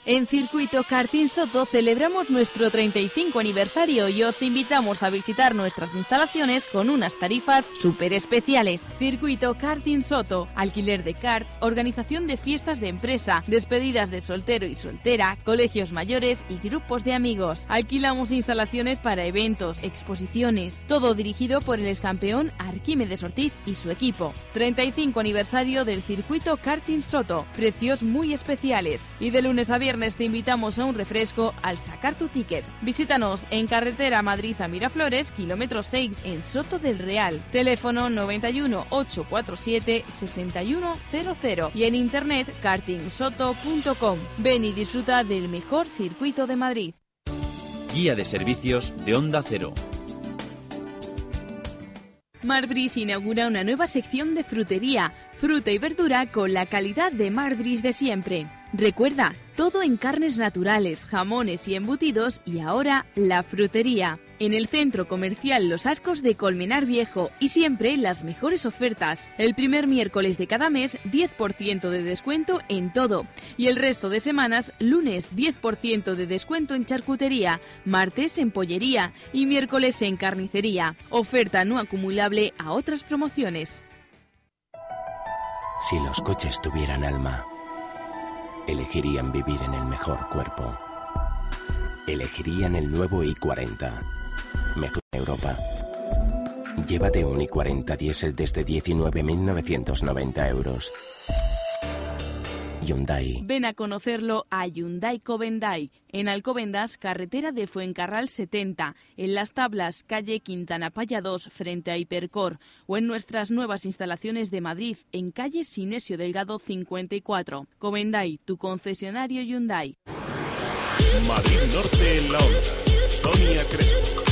En Circuito Karting Soto celebramos nuestro 35 aniversario y os invitamos a visitar nuestras instalaciones con unas tarifas súper especiales. Circuito Karting Soto, alquiler de karts, organización de fiestas de empresa, despedidas de soltero y soltera, colegios mayores y grupos de amigos. Alquilamos instalaciones para eventos, exposiciones, todo dirigido por el excampeón Arquímedes Ortiz y su equipo. 35 aniversario del Circuito Karting Soto, precios muy especiales y de lunes a viernes te invitamos a un refresco al sacar tu ticket. Visítanos en carretera Madrid a Miraflores, kilómetro 6 en Soto del Real. Teléfono 91 847 6100 y en internet kartingsoto.com. Ven y disfruta del mejor circuito de Madrid. Guía de servicios de Onda Cero. Marbris inaugura una nueva sección de frutería, fruta y verdura con la calidad de Marbris de siempre. Recuerda, todo en carnes naturales, jamones y embutidos y ahora la frutería. En el centro comercial Los Arcos de Colmenar Viejo y siempre las mejores ofertas. El primer miércoles de cada mes 10% de descuento en todo y el resto de semanas lunes 10% de descuento en charcutería, martes en pollería y miércoles en carnicería. Oferta no acumulable a otras promociones. Si los coches tuvieran alma, elegirían vivir en el mejor cuerpo. Elegirían el nuevo i40. Mejor Europa. Llévate un i40 diésel desde 19.990 euros. Hyundai. Ven a conocerlo a Hyundai Covendai, en Alcobendas, carretera de Fuencarral 70, en Las Tablas, calle Quintana Paya 2, frente a Hipercor, o en nuestras nuevas instalaciones de Madrid, en calle Sinesio Delgado 54. Covendai, tu concesionario Hyundai. Madrid Norte en la onda. Sonia Crespo.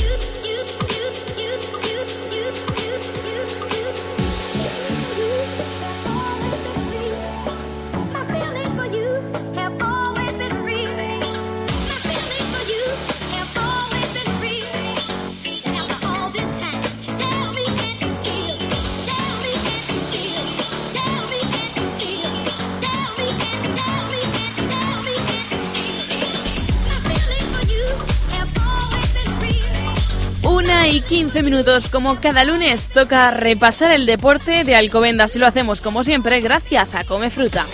Una y 15 minutos, como cada lunes, toca repasar el deporte de Alcobendas y lo hacemos como siempre gracias a Come Fruta.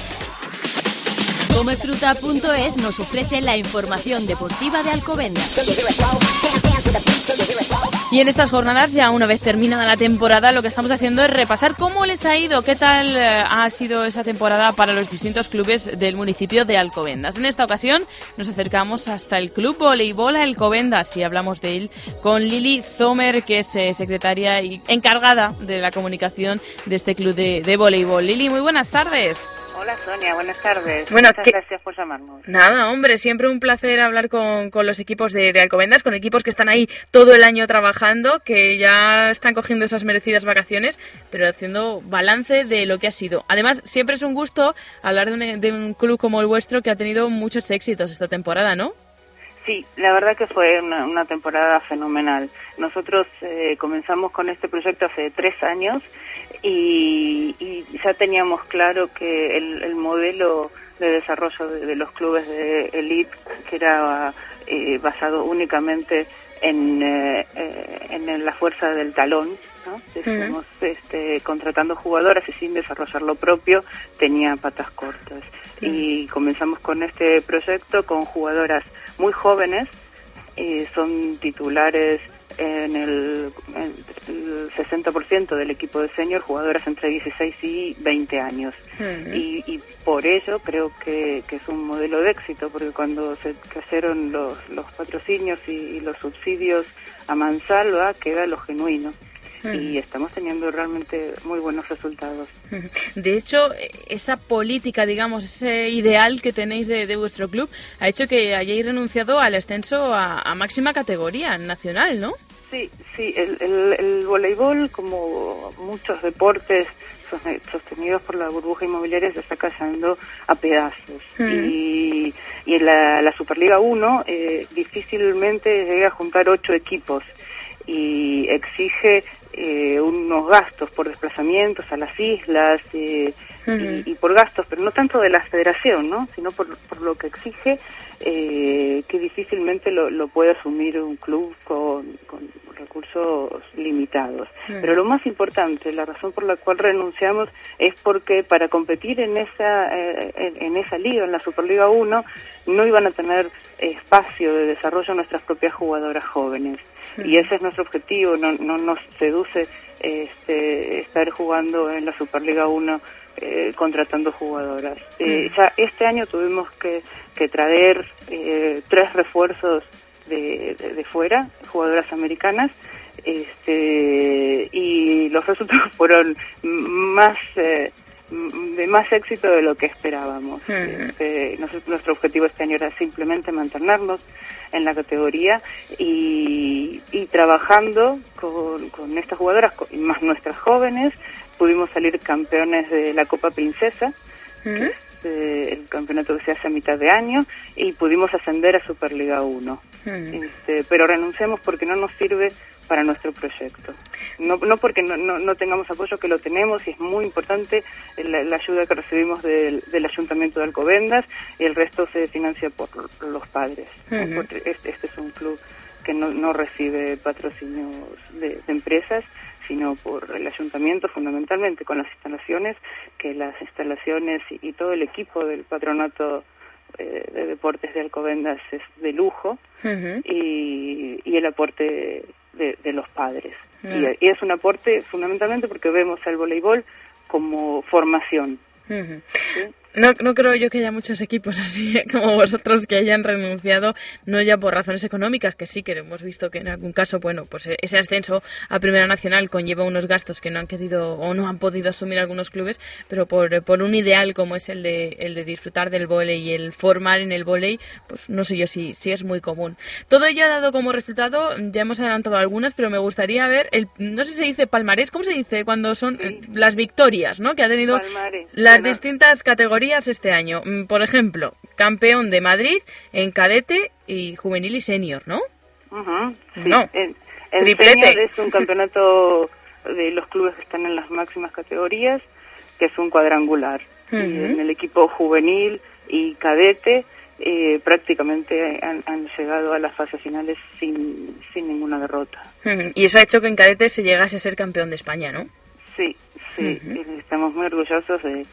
Comefruta.es nos ofrece la información deportiva de Alcobendas. Y en estas jornadas, ya una vez terminada la temporada, lo que estamos haciendo es repasar cómo les ha ido, qué tal eh, ha sido esa temporada para los distintos clubes del municipio de Alcobendas. En esta ocasión nos acercamos hasta el Club Voleibol Alcobendas y hablamos de él con Lili Zomer, que es eh, secretaria y encargada de la comunicación de este club de, de voleibol. Lili, muy buenas tardes. Hola Sonia, buenas tardes. Bueno, Muchas ¿qué- gracias por llamarnos. Nada, hombre, siempre un placer hablar con, con los equipos de, de Alcobendas, con equipos que están ahí todo el año trabajando, que ya están cogiendo esas merecidas vacaciones, pero haciendo balance de lo que ha sido. Además, siempre es un gusto hablar de un, de un club como el vuestro que ha tenido muchos éxitos esta temporada, ¿no? Sí, la verdad que fue una, una temporada fenomenal. Nosotros eh, comenzamos con este proyecto hace tres años y, y ya teníamos claro que el, el modelo de desarrollo de, de los clubes de elite, que era eh, basado únicamente en, eh, en la fuerza del talón, ¿no? Decimos, este, contratando jugadoras y sin desarrollar lo propio, tenía patas cortas. Y comenzamos con este proyecto con jugadoras muy jóvenes, eh, son titulares en el, el 60% del equipo de senior, jugadoras entre 16 y 20 años. Y, y por ello creo que, que es un modelo de éxito, porque cuando se cayeron los, los patrocinios y, y los subsidios a mansalva, queda lo genuino. Y estamos teniendo realmente muy buenos resultados. De hecho, esa política, digamos, ese ideal que tenéis de, de vuestro club ha hecho que hayáis renunciado al ascenso a, a máxima categoría nacional, ¿no? Sí, sí, el, el, el voleibol, como muchos deportes sos- sostenidos por la burbuja inmobiliaria, se está cayendo a pedazos. Mm. Y, y en la, la Superliga 1 eh, difícilmente llega a juntar ocho equipos y exige eh, unos gastos por desplazamientos a las islas eh, y, y por gastos, pero no tanto de la federación, ¿no? sino por, por lo que exige eh, que difícilmente lo, lo puede asumir un club con, con recursos limitados. Mm. Pero lo más importante, la razón por la cual renunciamos es porque para competir en esa eh, en, en esa liga, en la Superliga 1, no iban a tener espacio de desarrollo nuestras propias jugadoras jóvenes. Y ese es nuestro objetivo, no, no nos seduce este, estar jugando en la Superliga 1 eh, contratando jugadoras. Eh, ya este año tuvimos que, que traer eh, tres refuerzos de, de, de fuera, jugadoras americanas, este, y los resultados fueron más eh, de más éxito de lo que esperábamos. Este, nos- nuestro objetivo este año era simplemente mantenernos en la categoría y, y trabajando con, con estas jugadoras y más nuestras jóvenes. Pudimos salir campeones de la Copa Princesa eh, el campeonato que se hace a mitad de año y pudimos ascender a Superliga 1 este, pero renunciamos porque no nos sirve para nuestro proyecto. No, no porque no, no, no tengamos apoyo, que lo tenemos y es muy importante la, la ayuda que recibimos del, del Ayuntamiento de Alcobendas y el resto se financia por los padres. este, este es un club que no, no recibe patrocinios de, de empresas, sino por el ayuntamiento fundamentalmente con las instalaciones, que las instalaciones y, y todo el equipo del patronato eh, de deportes de Alcobendas es de lujo y, y el aporte de, de los padres. Mm. Y, y es un aporte fundamentalmente porque vemos al voleibol como formación. No, no creo yo que haya muchos equipos así ¿eh? como vosotros que hayan renunciado, no ya por razones económicas, que sí que hemos visto que en algún caso, bueno, pues eh, ese ascenso a Primera Nacional conlleva unos gastos que no han querido o no han podido asumir algunos clubes, pero por, eh, por un ideal como es el de, el de disfrutar del vóley y el formar en el vóley, pues no sé yo si, si es muy común. Todo ello ha dado como resultado, ya hemos adelantado algunas, pero me gustaría ver, el, no sé si se dice palmarés, ¿cómo se dice cuando son las victorias, ¿no? Que ha tenido Palmarés. las Bueno, distintas categorías este año. Mm, Por ejemplo, campeón de Madrid en cadete y juvenil y senior, ¿no? Sí. No. En Triplete. senior es un campeonato de los clubes que están en las máximas categorías, que es un cuadrangular. Y en el equipo juvenil y cadete eh, prácticamente han, han llegado a las fases finales sin, sin ninguna derrota. Y eso ha hecho que en cadete se llegase a ser campeón de España, ¿no? Sí, sí, estamos muy orgullosos de,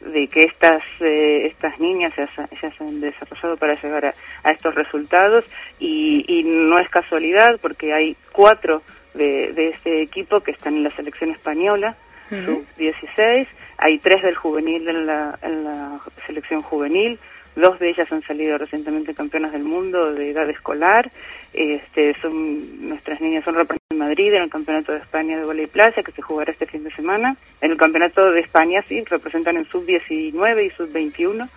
de que estas eh, estas niñas se, se, han desarrollado para llegar a, estos resultados. Y, y, no es casualidad porque hay cuatro de, de este equipo que están en la selección española, sub-16, hay tres del juvenil en la, en la selección juvenil, Dos de ellas han salido recientemente campeonas del mundo de edad escolar. Este, son nuestras niñas son representadas en Madrid en el Campeonato de España de Voley Playa que se jugará este fin de semana. En el Campeonato de España sí representan en sub 19 y sub 21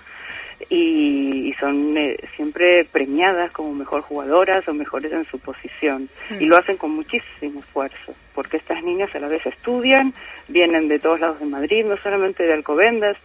y, son eh, siempre premiadas como mejor jugadoras o mejores en su posición y lo hacen con muchísimo esfuerzo porque estas niñas a la vez estudian, vienen de todos lados de Madrid, no solamente de Alcobendas,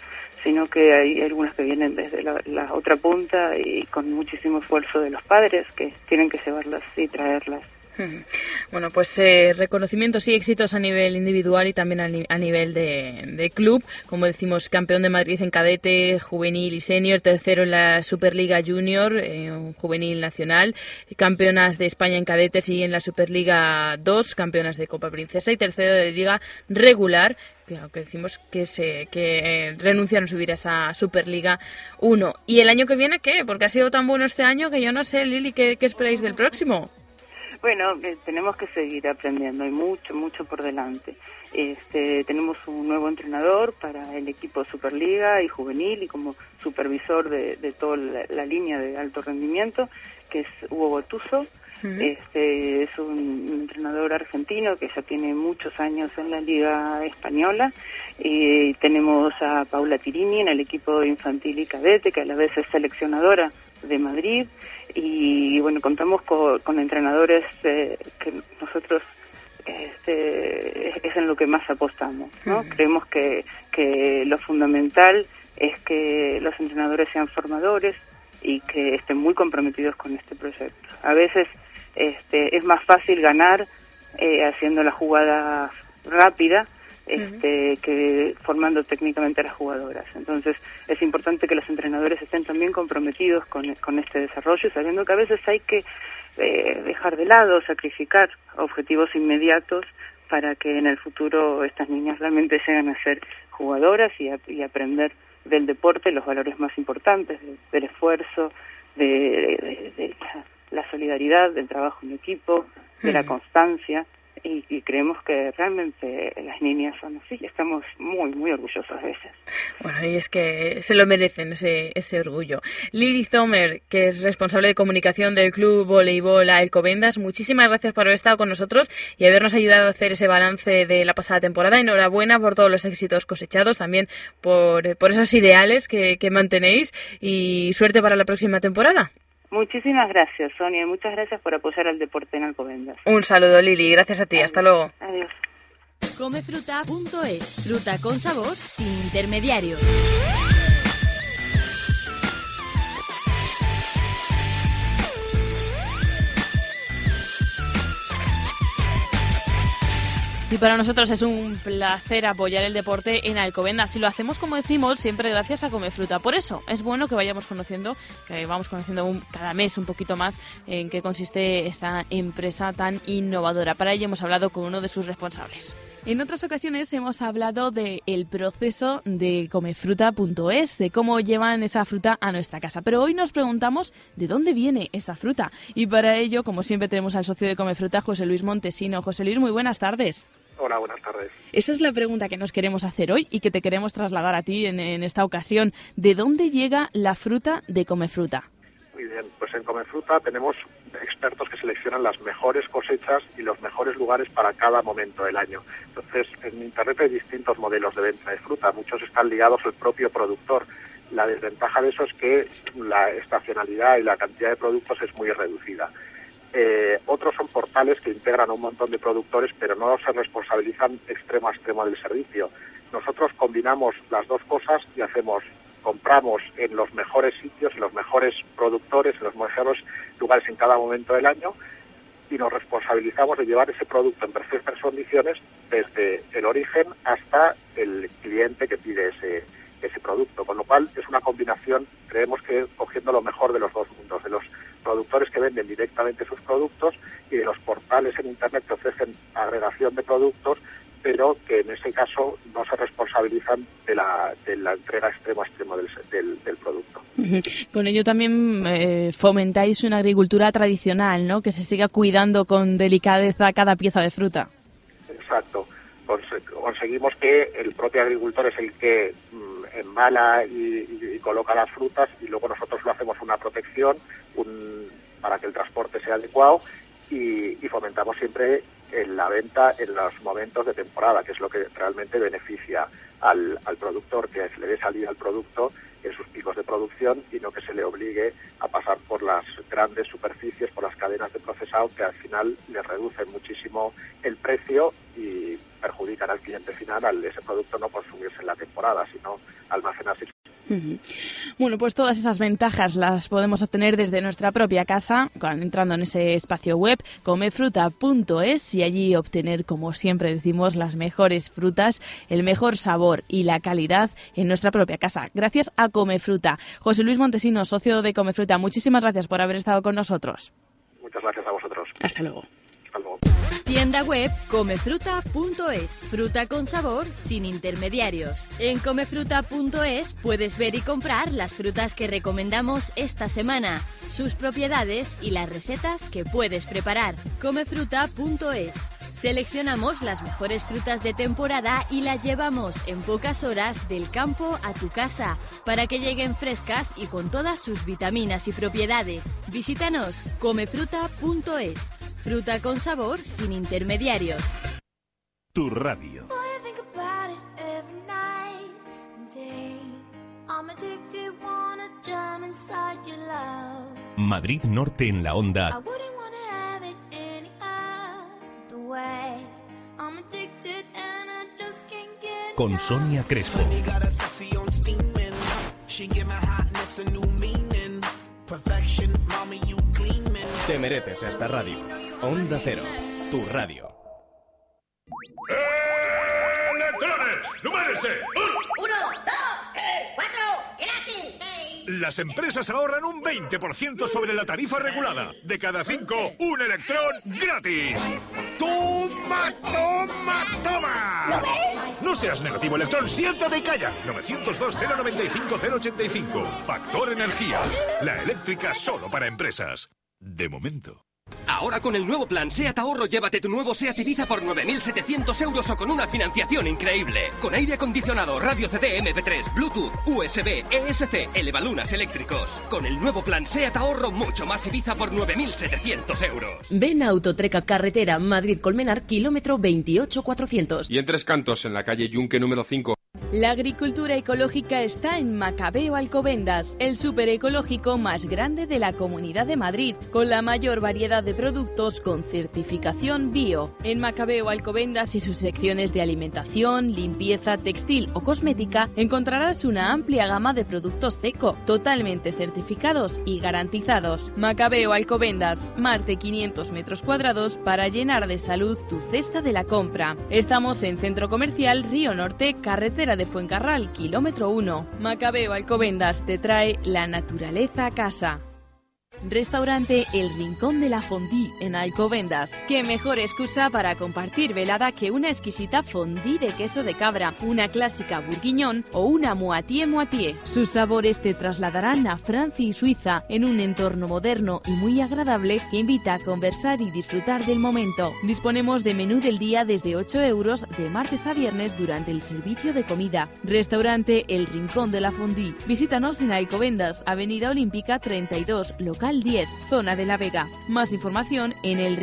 sino que hay algunas que vienen desde la, otra punta y con muchísimo esfuerzo de los padres que tienen que llevarlas y traerlas. Bueno, pues eh, reconocimientos y éxitos a nivel individual y también a, nivel de, club. Como decimos, campeón de Madrid en cadete, juvenil y senior, tercero en la Superliga Junior, eh, juvenil nacional, campeonas de España en cadetes y en la Superliga 2, campeonas de Copa Princesa y tercero de Liga regular que aunque decimos que se que eh, renuncian a subir a esa Superliga 1. ¿Y el año que viene qué? Porque ha sido tan bueno este año que yo no sé, Lili, ¿qué, qué esperáis del próximo? Bueno, eh, tenemos que seguir aprendiendo, hay mucho, mucho por delante. Este, tenemos un nuevo entrenador para el equipo Superliga y juvenil y como supervisor de, toda la, línea de alto rendimiento, que es Hugo Gotuso. Este es un entrenador argentino que ya tiene muchos años en la liga española. Y tenemos a Paula Tirini en el equipo infantil y cadete, que a la vez es seleccionadora de Madrid. Y bueno, contamos con, entrenadores eh, que nosotros este, es en lo que más apostamos. ¿no? Creemos que, que lo fundamental es que los entrenadores sean formadores y que estén muy comprometidos con este proyecto. A veces este, es más fácil ganar eh, haciendo la jugada rápida este, que formando técnicamente a las jugadoras. Entonces es importante que los entrenadores estén también comprometidos con, con este desarrollo, sabiendo que a veces hay que eh, dejar de lado, sacrificar objetivos inmediatos para que en el futuro estas niñas realmente lleguen a ser jugadoras y, y aprender del deporte los valores más importantes, del esfuerzo, de, de, la solidaridad, del trabajo en equipo, de la constancia y, creemos que realmente las niñas son así estamos muy, muy orgullosos de ellas. Bueno, y es que se lo merecen ese, ese orgullo. Lili Zomer, que es responsable de comunicación del Club Voleibol Alcobendas, muchísimas gracias por haber estado con nosotros y habernos ayudado a hacer ese balance de la pasada temporada. Enhorabuena por todos los éxitos cosechados, también por, por esos ideales que, que mantenéis y suerte para la próxima temporada. Muchísimas gracias, Sonia, y muchas gracias por apoyar al deporte en Alcobendas. Un saludo, Lili. Gracias a ti. Hasta luego. Adiós. Comefruta.es. Fruta con sabor sin intermediarios. Y para nosotros es un placer apoyar el deporte en Alcobendas. Si lo hacemos, como decimos, siempre gracias a Come Fruta. Por eso es bueno que vayamos conociendo, que vamos conociendo cada mes un poquito más en qué consiste esta empresa tan innovadora. Para ello hemos hablado con uno de sus responsables. En otras ocasiones hemos hablado del proceso de comefruta.es, de cómo llevan esa fruta a nuestra casa. Pero hoy nos preguntamos de dónde viene esa fruta. Y para ello, como siempre, tenemos al socio de Comefruta, José Luis Montesino. José Luis, muy buenas tardes. Hola, buenas tardes. Esa es la pregunta que nos queremos hacer hoy y que te queremos trasladar a ti en, esta ocasión. ¿De dónde llega la fruta de Comefruta? Muy bien, pues en Comefruta tenemos expertos que seleccionan las mejores cosechas y los mejores lugares para cada momento del año. Entonces, en Internet hay distintos modelos de venta de fruta, muchos están ligados al propio productor. La desventaja de eso es que la estacionalidad y la cantidad de productos es muy reducida. Eh, otros son portales que integran a un montón de productores, pero no se responsabilizan extremo a extremo del servicio. Nosotros combinamos las dos cosas y hacemos, compramos en los mejores sitios, en los mejores productores, en los mejores lugares en cada momento del año y nos responsabilizamos de llevar ese producto en perfectas condiciones desde el origen hasta el cliente que pide ese, ese producto. Con lo cual es una combinación, creemos que cogiendo lo mejor de los dos mundos, de los productores que venden directamente sus productos y de los portales en Internet que ofrecen agregación de productos, pero que en ese caso no se responsabilizan de la, de la entrega extremo a extremo del, del, producto. Con ello también eh, fomentáis una agricultura tradicional, ¿no? Que se siga cuidando con delicadeza cada pieza de fruta. Exacto. conseguimos que el propio agricultor es el que mm, embala y, coloca las frutas y luego nosotros lo hacemos una protección para que el transporte sea adecuado y, y fomentamos siempre en la venta en los momentos de temporada, que es lo que realmente beneficia al, al productor, que le dé salida al producto en sus picos de producción y no que se le obligue a pasar por las grandes superficies, por las cadenas de procesado que al final le reducen muchísimo el precio y perjudican al cliente final al ese producto no consumirse en la temporada, sino almacenarse bueno, pues todas esas ventajas las podemos obtener desde nuestra propia casa, entrando en ese espacio web comefruta.es y allí obtener, como siempre decimos, las mejores frutas, el mejor sabor y la calidad en nuestra propia casa. Gracias a Comefruta. José Luis Montesino, socio de Comefruta, muchísimas gracias por haber estado con nosotros. Muchas gracias a vosotros. Hasta luego. Tienda web comefruta.es. Fruta con sabor sin intermediarios. En comefruta.es puedes ver y comprar las frutas que recomendamos esta semana, sus propiedades y las recetas que puedes preparar. Comefruta.es. Seleccionamos las mejores frutas de temporada y las llevamos en pocas horas del campo a tu casa para que lleguen frescas y con todas sus vitaminas y propiedades. Visítanos comefruta.es Fruta con sabor sin intermediarios. Tu radio. Madrid Norte en la onda. Con Sonia Crespo. Te mereces esta radio. Onda Cero, tu radio. ¡Electrones! ¡Numérese! ¡Uno, dos, tres, cuatro, gratis! Las empresas ahorran un 20% sobre la tarifa regulada. De cada cinco, un electrón gratis. ¡Toma, toma, toma! ¿Lo ves? No seas negativo, electrón, siéntate y calla. 902-095-085. Factor Energía. La eléctrica solo para empresas. De momento. Ahora con el nuevo plan SEAT Ahorro llévate tu nuevo SEAT Ibiza por 9.700 euros o con una financiación increíble. Con aire acondicionado, radio CD MP3, Bluetooth, USB, ESC, elevalunas eléctricos. Con el nuevo plan SEAT Ahorro mucho más Ibiza por 9.700 euros. Ven a Autotreca Carretera Madrid-Colmenar, kilómetro 28400. Y en Tres Cantos, en la calle Yunque número 5. La agricultura ecológica está en Macabeo Alcobendas, el súper ecológico más grande de la Comunidad de Madrid, con la mayor variedad de productos con certificación bio. En Macabeo Alcobendas y sus secciones de alimentación, limpieza, textil o cosmética encontrarás una amplia gama de productos seco, totalmente certificados y garantizados. Macabeo Alcobendas, más de 500 metros cuadrados para llenar de salud tu cesta de la compra. Estamos en Centro Comercial Río Norte, carretera de Fuencarral, kilómetro 1. Macabeo Alcobendas te trae la naturaleza a casa. Restaurante El Rincón de la Fondí en Alcobendas. Qué mejor excusa para compartir velada que una exquisita fondí de queso de cabra, una clásica bourguignon o una moitié moitié. Sus sabores te trasladarán a Francia y Suiza en un entorno moderno y muy agradable que invita a conversar y disfrutar del momento. Disponemos de menú del día desde 8 euros de martes a viernes durante el servicio de comida. Restaurante El Rincón de la Fondí. Visítanos en Alcobendas, Avenida Olímpica 32, local 10, zona de La Vega. Más información en el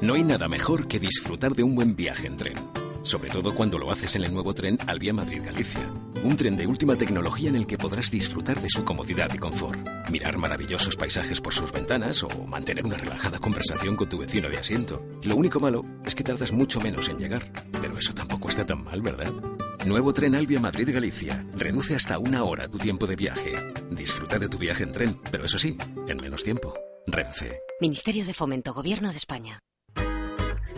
No hay nada mejor que disfrutar de un buen viaje en tren. Sobre todo cuando lo haces en el nuevo tren Albia Madrid-Galicia. Un tren de última tecnología en el que podrás disfrutar de su comodidad y confort. Mirar maravillosos paisajes por sus ventanas o mantener una relajada conversación con tu vecino de asiento. Lo único malo es que tardas mucho menos en llegar. Pero eso tampoco está tan mal, ¿verdad? Nuevo tren Albia Madrid-Galicia. Reduce hasta una hora tu tiempo de viaje. Disfruta de tu viaje en tren, pero eso sí, en menos tiempo. Renfe. Ministerio de Fomento, Gobierno de España.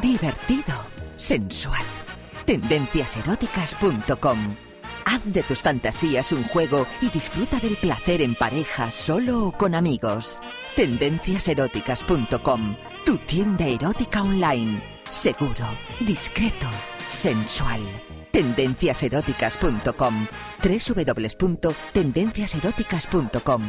Divertido, sensual. Tendenciaseróticas.com. Haz de tus fantasías un juego y disfruta del placer en pareja, solo o con amigos. Tendenciaseróticas.com. Tu tienda erótica online. Seguro, discreto, sensual. Tendenciaseróticas.com. www.tendenciaseróticas.com.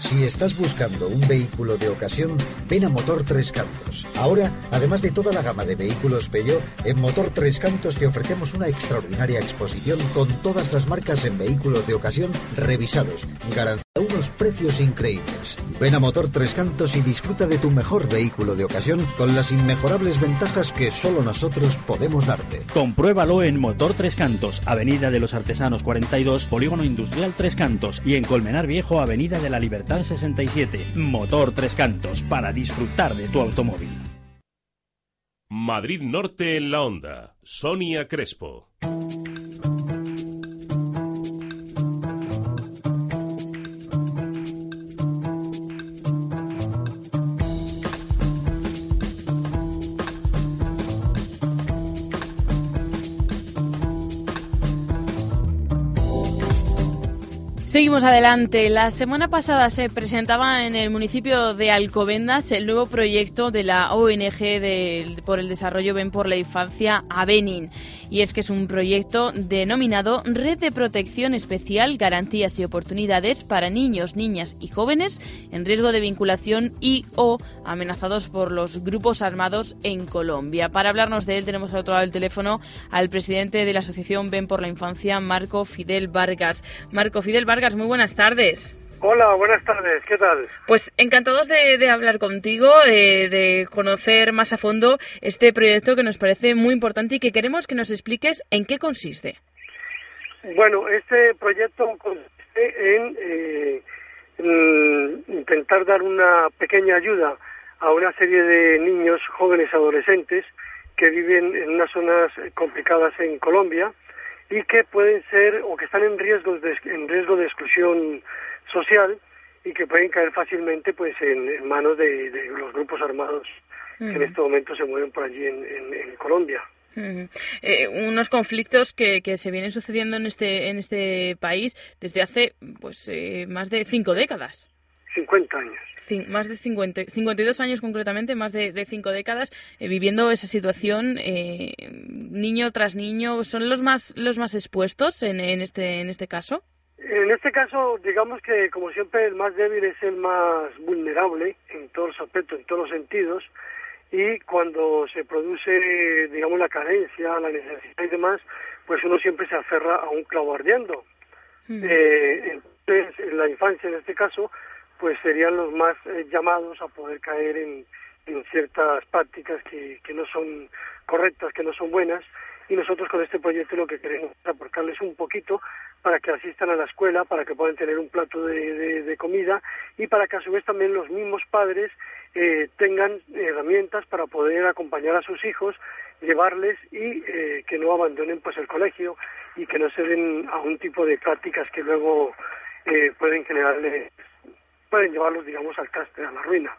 Si estás buscando un vehículo de ocasión, ven a Motor Tres Cantos. Ahora, además de toda la gama de vehículos Peugeot, en Motor Tres Cantos te ofrecemos una extraordinaria exposición con todas las marcas en vehículos de ocasión revisados, garantía unos precios increíbles. Ven a Motor Tres Cantos y disfruta de tu mejor vehículo de ocasión con las inmejorables ventajas que solo nosotros podemos darte. Compruébalo en Motor Tres Cantos, Avenida de los Artesanos 42, Polígono Industrial Tres Cantos y en Colmenar Viejo, Avenida de la Libertad 67. Motor Tres Cantos, para disfrutar de tu automóvil. Madrid Norte en la onda. Sonia Crespo. Seguimos adelante. La semana pasada se presentaba en el municipio de Alcobendas el nuevo proyecto de la ONG de- por el Desarrollo Ven por la Infancia, Avenin. Y es que es un proyecto denominado Red de Protección Especial, Garantías y Oportunidades para Niños, Niñas y Jóvenes en riesgo de vinculación y o amenazados por los grupos armados en Colombia. Para hablarnos de él tenemos al otro lado del teléfono al presidente de la Asociación Ven por la Infancia, Marco Fidel Vargas. Marco Fidel Vargas, muy buenas tardes. Hola, buenas tardes, ¿qué tal? Pues encantados de, de hablar contigo, eh, de conocer más a fondo este proyecto que nos parece muy importante y que queremos que nos expliques en qué consiste. Bueno, este proyecto consiste en, eh, en intentar dar una pequeña ayuda a una serie de niños, jóvenes, adolescentes que viven en unas zonas complicadas en Colombia y que pueden ser o que están en riesgo de, en riesgo de exclusión social y que pueden caer fácilmente pues en, en manos de, de los grupos armados que en este momento se mueven por allí en, en- en Colombia. Eh, unos conflictos que, que se vienen sucediendo en este, en este país desde hace pues eh, más de cinco décadas. 50 años. Más de 50, 52 años concretamente, más de, de cinco décadas, eh, viviendo esa situación, eh, niño tras niño, ¿son los más, los más expuestos en, en, este, en este caso? En este caso, digamos que como siempre el más débil es el más vulnerable en todos los aspectos, en todos los sentidos, y cuando se produce, digamos, la carencia, la necesidad y demás, pues uno siempre se aferra a un clavo ardiendo. Eh, entonces, en la infancia en este caso, pues serían los más eh, llamados a poder caer en, en ciertas prácticas que, que no son correctas, que no son buenas, y nosotros con este proyecto lo que queremos es aportarles un poquito para que asistan a la escuela, para que puedan tener un plato de, comida y para que a su vez también los mismos padres eh, tengan herramientas para poder acompañar a sus hijos, llevarles y eh, que no abandonen pues el colegio y que no se den a un tipo de prácticas que luego eh, pueden generarles, pueden llevarlos digamos al castre, a la ruina.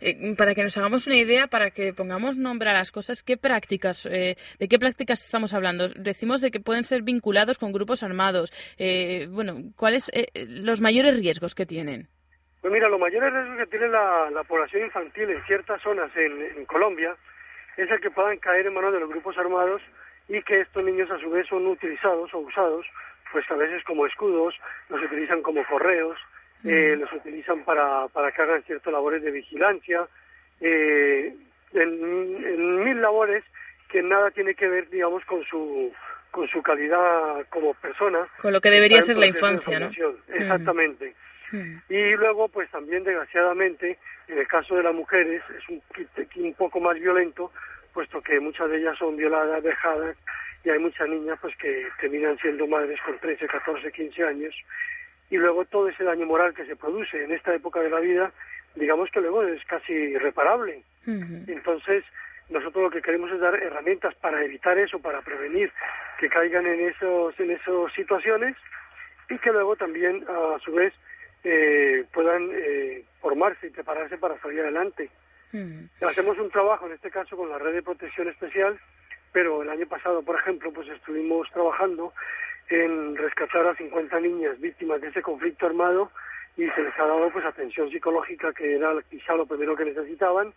Eh, para que nos hagamos una idea, para que pongamos nombre a las cosas, ¿qué prácticas, eh, ¿de qué prácticas estamos hablando? Decimos de que pueden ser vinculados con grupos armados. Eh, bueno, ¿cuáles eh, los mayores riesgos que tienen? Pues mira, los mayores riesgos que tiene la, la población infantil en ciertas zonas en, en Colombia es el que puedan caer en manos de los grupos armados y que estos niños a su vez son utilizados o usados, pues a veces como escudos, los utilizan como correos, eh, los utilizan para, para que hagan ciertas labores de vigilancia, eh, en, en mil labores que nada tiene que ver, digamos, con su con su calidad como persona. Con lo que debería ser la infancia, ¿no? Ujú. Exactamente. Y luego, pues también, desgraciadamente, en el caso de las mujeres, es un, un poco más violento, puesto que muchas de ellas son violadas, dejadas, y hay muchas niñas pues que terminan siendo madres con 13, 14, 15 años, y luego todo ese daño moral que se produce en esta época de la vida, digamos que luego es casi irreparable. Entonces, nosotros lo que queremos es dar herramientas para evitar eso, para prevenir que caigan en esos en esas situaciones y que luego también a su vez eh, puedan eh, formarse y prepararse para salir adelante. Hacemos un trabajo, en este caso, con la red de protección especial, pero el año pasado, por ejemplo, pues estuvimos trabajando en rescatar a 50 niñas víctimas de ese conflicto armado y se les ha dado pues atención psicológica, que era quizá lo primero que necesitaban,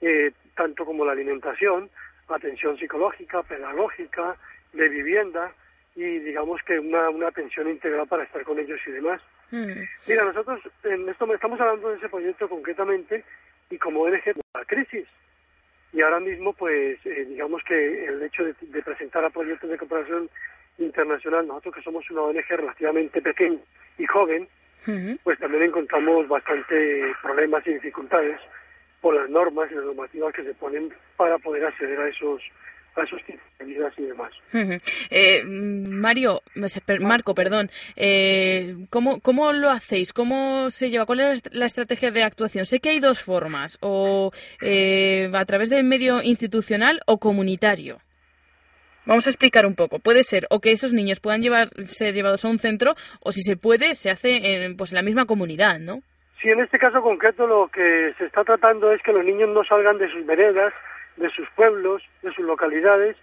eh, tanto como la alimentación, atención psicológica, pedagógica, de vivienda y digamos que una, una atención integral para estar con ellos y demás. Mira, nosotros en esto estamos hablando de ese proyecto concretamente y como ONG la crisis. Y ahora mismo, pues, eh, digamos que el hecho de, presentar a proyectos de cooperación internacional, nosotros que somos una ONG relativamente pequeña y joven, pues también encontramos bastante problemas y dificultades por las normas y las normativas que se ponen para poder acceder a esos a esos tipos de medidas y demás. eh, Mario, Marco, perdón, eh, ¿cómo, ¿cómo lo hacéis? ¿Cómo se lleva? ¿Cuál es la estrategia de actuación? Sé que hay dos formas, o eh, a través del medio institucional o comunitario. Vamos a explicar un poco. Puede ser o que esos niños puedan llevar, ser llevados a un centro, o si se puede, se hace en, pues, en la misma comunidad, ¿no? Sí, en este caso concreto lo que se está tratando es que los niños no salgan de sus veredas, de sus pueblos, de sus localidades,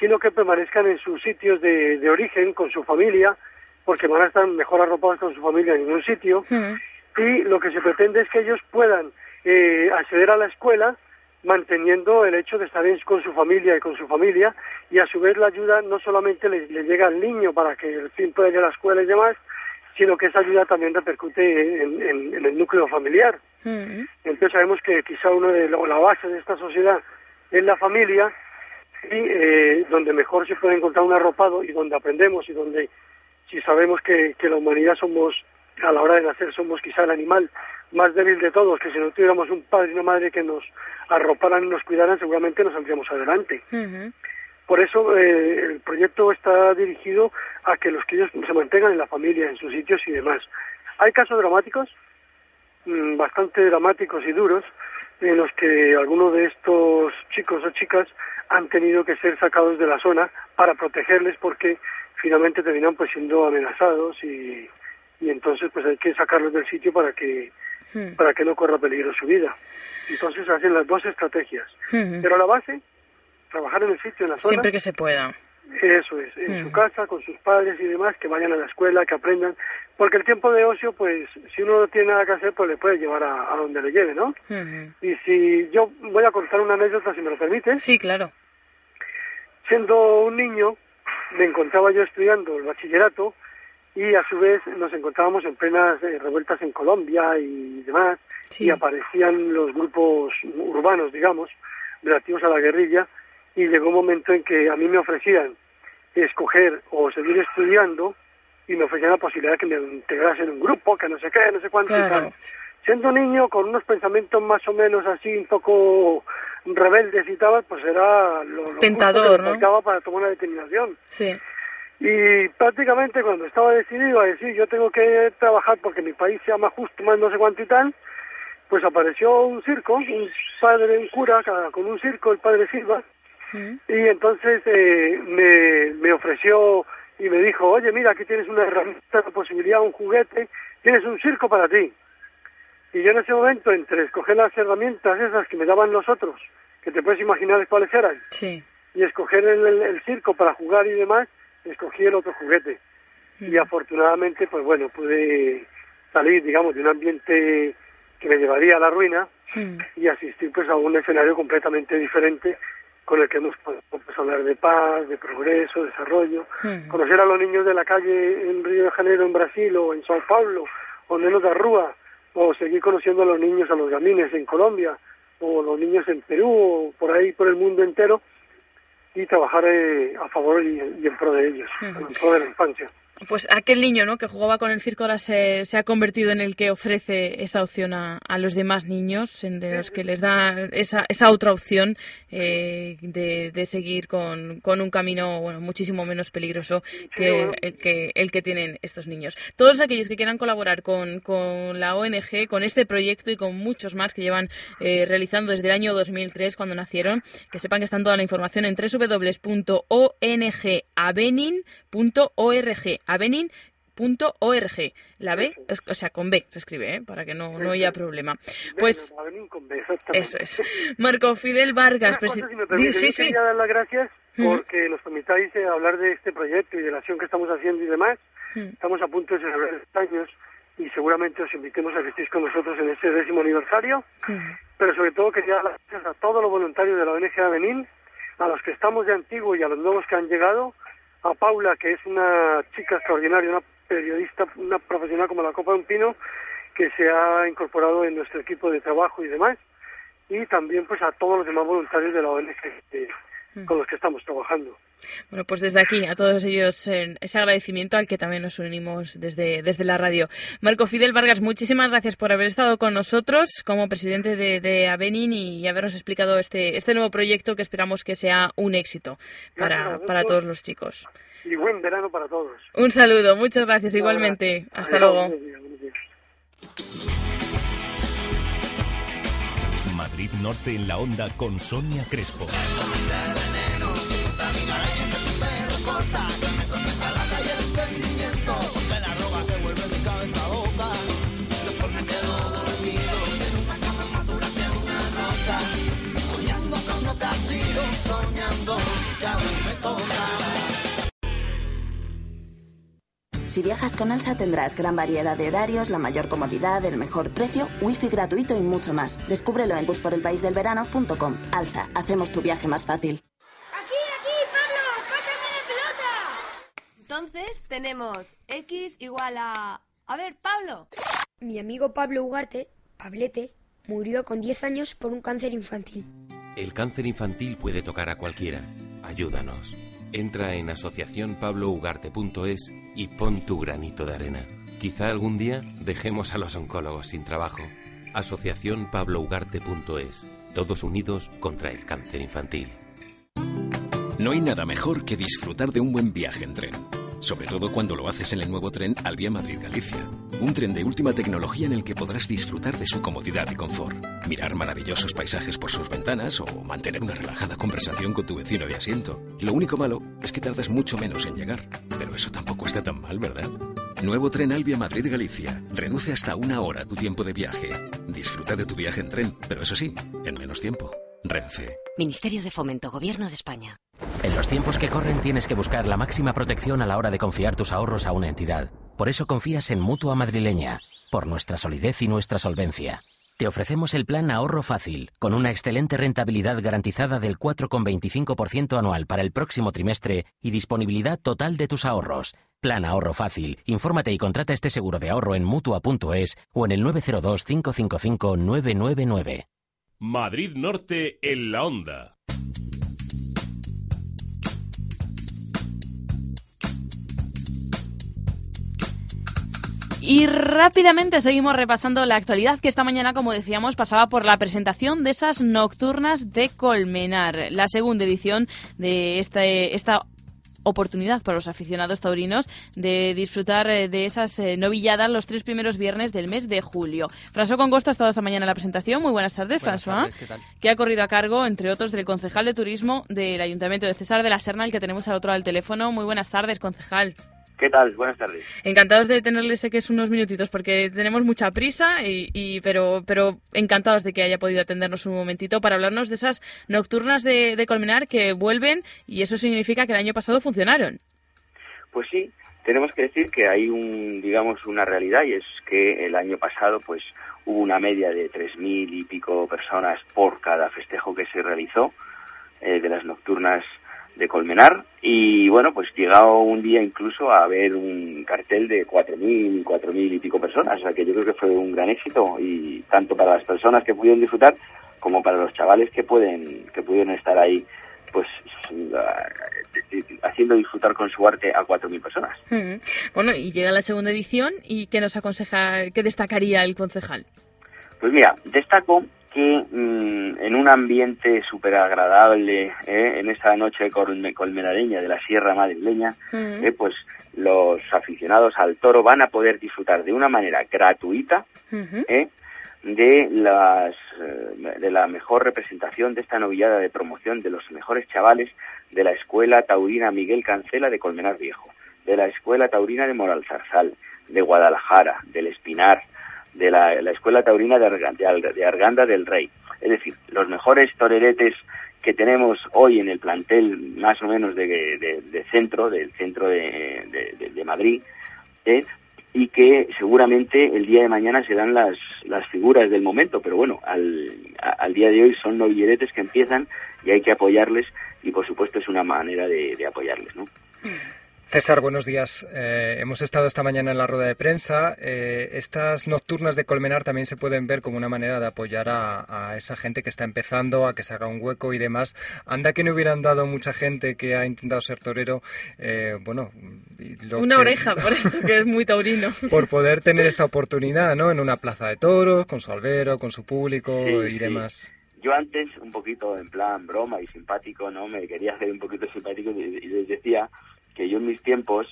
sino que permanezcan en sus sitios de, de origen con su familia, porque van a estar mejor arropados con su familia en un sitio. Y lo que se pretende es que ellos puedan eh, acceder a la escuela manteniendo el hecho de estar con su familia y con su familia y a su vez la ayuda no solamente le, llega al niño para que el fin pueda ir a la escuela y demás, sino que esa ayuda también repercute en, el núcleo familiar. Entonces sabemos que quizá uno de la base de esta sociedad en la familia y eh, donde mejor se puede encontrar un arropado y donde aprendemos y donde si sabemos que, que la humanidad somos a la hora de nacer somos quizá el animal más débil de todos, que si no tuviéramos un padre y una madre que nos arroparan y nos cuidaran, seguramente nos saldríamos adelante. Por eso eh, el proyecto está dirigido a que los críos se mantengan en la familia, en sus sitios y demás. Hay casos dramáticos, mm, bastante dramáticos y duros, en los que algunos de estos chicos o chicas han tenido que ser sacados de la zona para protegerles porque finalmente terminan pues siendo amenazados y, y entonces pues hay que sacarlos del sitio para que hmm. para que no corra peligro su vida. Entonces hacen las dos estrategias. Hmm. Pero la base, trabajar en el sitio, en la zona. Siempre que se pueda. Eso es, en su casa, con sus padres y demás, que vayan a la escuela, que aprendan, porque el tiempo de ocio, pues, si uno no tiene nada que hacer, pues le puede llevar a, donde le lleve, ¿no? Y si yo voy a contar una anécdota, si me lo permite. Sí, claro. Siendo un niño, me encontraba yo estudiando el bachillerato y a su vez nos encontrábamos en plenas eh, revueltas en Colombia y demás, y aparecían los grupos urbanos, digamos, relativos a la guerrilla, y llegó un momento en que a mí me ofrecían escoger o seguir estudiando y me ofrecían la posibilidad de que me integrase en un grupo, que no sé qué, no sé cuánto y tal. Siendo niño con unos pensamientos más o menos así un poco rebeldes y tal, pues era lo, tentador, que me para tomar una determinación. Sí. Y prácticamente cuando estaba decidido a decir yo tengo que trabajar porque mi país se llama justo, más no sé cuánto y tal, pues apareció un circo, un padre, un cura con un circo, el padre Silva, y entonces eh, me, me ofreció y me dijo, oye, mira, aquí tienes una herramienta, una posibilidad, un juguete, tienes un circo para ti. Y yo en ese momento, entre escoger las herramientas esas que me daban los otros, que te puedes imaginar cuáles eran, y escoger el, circo para jugar y demás, escogí el otro juguete. Y afortunadamente, pues bueno, pude salir, digamos, de un ambiente que me llevaría a la ruina y asistir pues a un escenario completamente diferente con el que hemos podido pues, hablar de paz, de progreso, desarrollo, conocer a los niños de la calle en Río de Janeiro, en Brasil, o en Sao Paulo, o en de Rúa, o seguir conociendo a los niños, a los gamines en Colombia, o los niños en Perú, o por ahí por el mundo entero, y trabajar eh, a favor y, en pro de ellos, en pro de la infancia. Pues aquel niño ¿no? que jugaba con el circo ahora se, ha convertido en el que ofrece esa opción a, los demás niños, en los que les da esa, esa otra opción eh, de, seguir con, un camino bueno, muchísimo menos peligroso que, el que el que tienen estos niños. Todos aquellos que quieran colaborar con, la ONG, con este proyecto y con muchos más que llevan eh, realizando desde el año 2003 cuando nacieron, que sepan que están toda la información en www.ongabenin.org avenin.org. La B, o sea, con B se escribe, ¿eh? para que no, no haya problema. Pues eso es. Marco Fidel Vargas, presidente. sí, sí. Quería dar las gracias porque nos permitáis eh, hablar de este proyecto y de la acción que estamos haciendo y demás. Estamos a punto de celebrar años y seguramente os invitemos a que estéis con nosotros en este décimo aniversario. Pero sobre todo quería dar las gracias a todos los voluntarios de la ONG Avenin, a los que estamos de antiguo y a los nuevos que han llegado a Paula, que es una chica extraordinaria, una periodista, una profesional como la Copa de un Pino, que se ha incorporado en nuestro equipo de trabajo y demás, y también pues a todos los demás voluntarios de la ONG. Con los que estamos trabajando. Bueno, pues desde aquí a todos ellos ese agradecimiento al que también nos unimos desde, desde la radio. Marco Fidel Vargas, muchísimas gracias por haber estado con nosotros como presidente de, de Avenin y habernos explicado este, este nuevo proyecto que esperamos que sea un éxito para, para todos los chicos. Y buen verano para todos. Un saludo, muchas gracias igualmente. Hasta luego. Madrid Norte en la onda con Sonia Crespo. Si viajas con Alsa tendrás gran variedad de horarios, la mayor comodidad, el mejor precio, wifi gratuito y mucho más. Descúbrelo en busporelpaisdelverano.com. Alsa, hacemos tu viaje más fácil. Aquí, aquí, Pablo, pásame la pelota. Entonces tenemos x igual a... A ver, Pablo. Mi amigo Pablo Ugarte, Pablete, murió con 10 años por un cáncer infantil. El cáncer infantil puede tocar a cualquiera. Ayúdanos. Entra en asociacionpablougarte.es y pon tu granito de arena. Quizá algún día dejemos a los oncólogos sin trabajo. Asociacionpablougarte.es. Todos unidos contra el cáncer infantil. No hay nada mejor que disfrutar de un buen viaje en tren sobre todo cuando lo haces en el nuevo tren Albia Madrid-Galicia. Un tren de última tecnología en el que podrás disfrutar de su comodidad y confort, mirar maravillosos paisajes por sus ventanas o mantener una relajada conversación con tu vecino de asiento. Lo único malo es que tardas mucho menos en llegar, pero eso tampoco está tan mal, ¿verdad? Nuevo tren Albia Madrid-Galicia. Reduce hasta una hora tu tiempo de viaje. Disfruta de tu viaje en tren, pero eso sí, en menos tiempo. Renfe. Ministerio de Fomento, Gobierno de España. En los tiempos que corren tienes que buscar la máxima protección a la hora de confiar tus ahorros a una entidad. Por eso confías en Mutua Madrileña, por nuestra solidez y nuestra solvencia. Te ofrecemos el plan Ahorro Fácil, con una excelente rentabilidad garantizada del 4,25% anual para el próximo trimestre y disponibilidad total de tus ahorros. Plan Ahorro Fácil. Infórmate y contrata este seguro de ahorro en Mutua.es o en el 902 555 999. Madrid Norte en la onda. Y rápidamente seguimos repasando la actualidad que esta mañana, como decíamos, pasaba por la presentación de esas nocturnas de Colmenar, la segunda edición de este, esta oportunidad para los aficionados taurinos de disfrutar eh, de esas eh, novilladas los tres primeros viernes del mes de julio. François Congosto ha estado esta mañana en la presentación. Muy buenas tardes, François. Que ha corrido a cargo, entre otros, del concejal de turismo del Ayuntamiento de César de la Serna, el que tenemos al otro lado del teléfono. Muy buenas tardes, concejal. ¿Qué tal? Buenas tardes. Encantados de tenerles sé que es unos minutitos porque tenemos mucha prisa, y, pero, pero encantados de que haya podido atendernos un momentito para hablarnos de esas nocturnas de, de Colmenar que vuelven y eso significa que el año pasado funcionaron. Pues sí, tenemos que decir que hay un, digamos, una realidad y es que el año pasado pues hubo una media de tres mil y pico personas por cada festejo que se realizó eh, de las nocturnas de Colmenar y bueno, pues llegado un día incluso a ver un cartel de 4.000, 4.000 y pico personas, o sea que yo creo que fue un gran éxito y tanto para las personas que pudieron disfrutar como para los chavales que pueden que pudieron estar ahí pues haciendo disfrutar con su arte a 4.000 personas. Mm. Bueno, y llega la segunda edición y ¿qué nos aconseja, qué destacaría el concejal? Pues mira, destaco que mm, en un ambiente súper agradable, ¿eh? en esa noche colmenareña de la Sierra Madrileña, mm. ¿eh? pues los aficionados al toro van a poder disfrutar de una manera gratuita ¿eh? de las de la mejor representación de esta novillada de promoción de los mejores chavales de la Escuela Taurina Miguel Cancela de Colmenar Viejo, de la Escuela Taurina de Moral Zarzal, de Guadalajara, del Espinar, de la, Escuela Taurina de, Arganda del Rey. Es decir, los mejores toreretes que tenemos hoy en el plantel más o menos de, centro, del centro de, Madrid, ¿eh? y que seguramente el día de mañana serán las, las figuras del momento, pero bueno, al, día de hoy son novilleretes que empiezan y hay que apoyarles y por supuesto es una manera de, de apoyarles, ¿no? César, buenos días. Eh, hemos estado esta mañana en la rueda de prensa. Eh, estas nocturnas de Colmenar también se pueden ver como una manera de apoyar a, esa gente que está empezando, a que se haga un hueco y demás. Anda que no hubieran dado mucha gente que ha intentado ser torero, eh, bueno... una oreja por esto, que es muy taurino. por poder tener esta oportunidad, ¿no? En una plaza de toros, con su albero, con su público y demás. Yo antes, un poquito en plan broma y simpático, ¿no? Me quería hacer un poquito simpático y les decía que yo en mis tiempos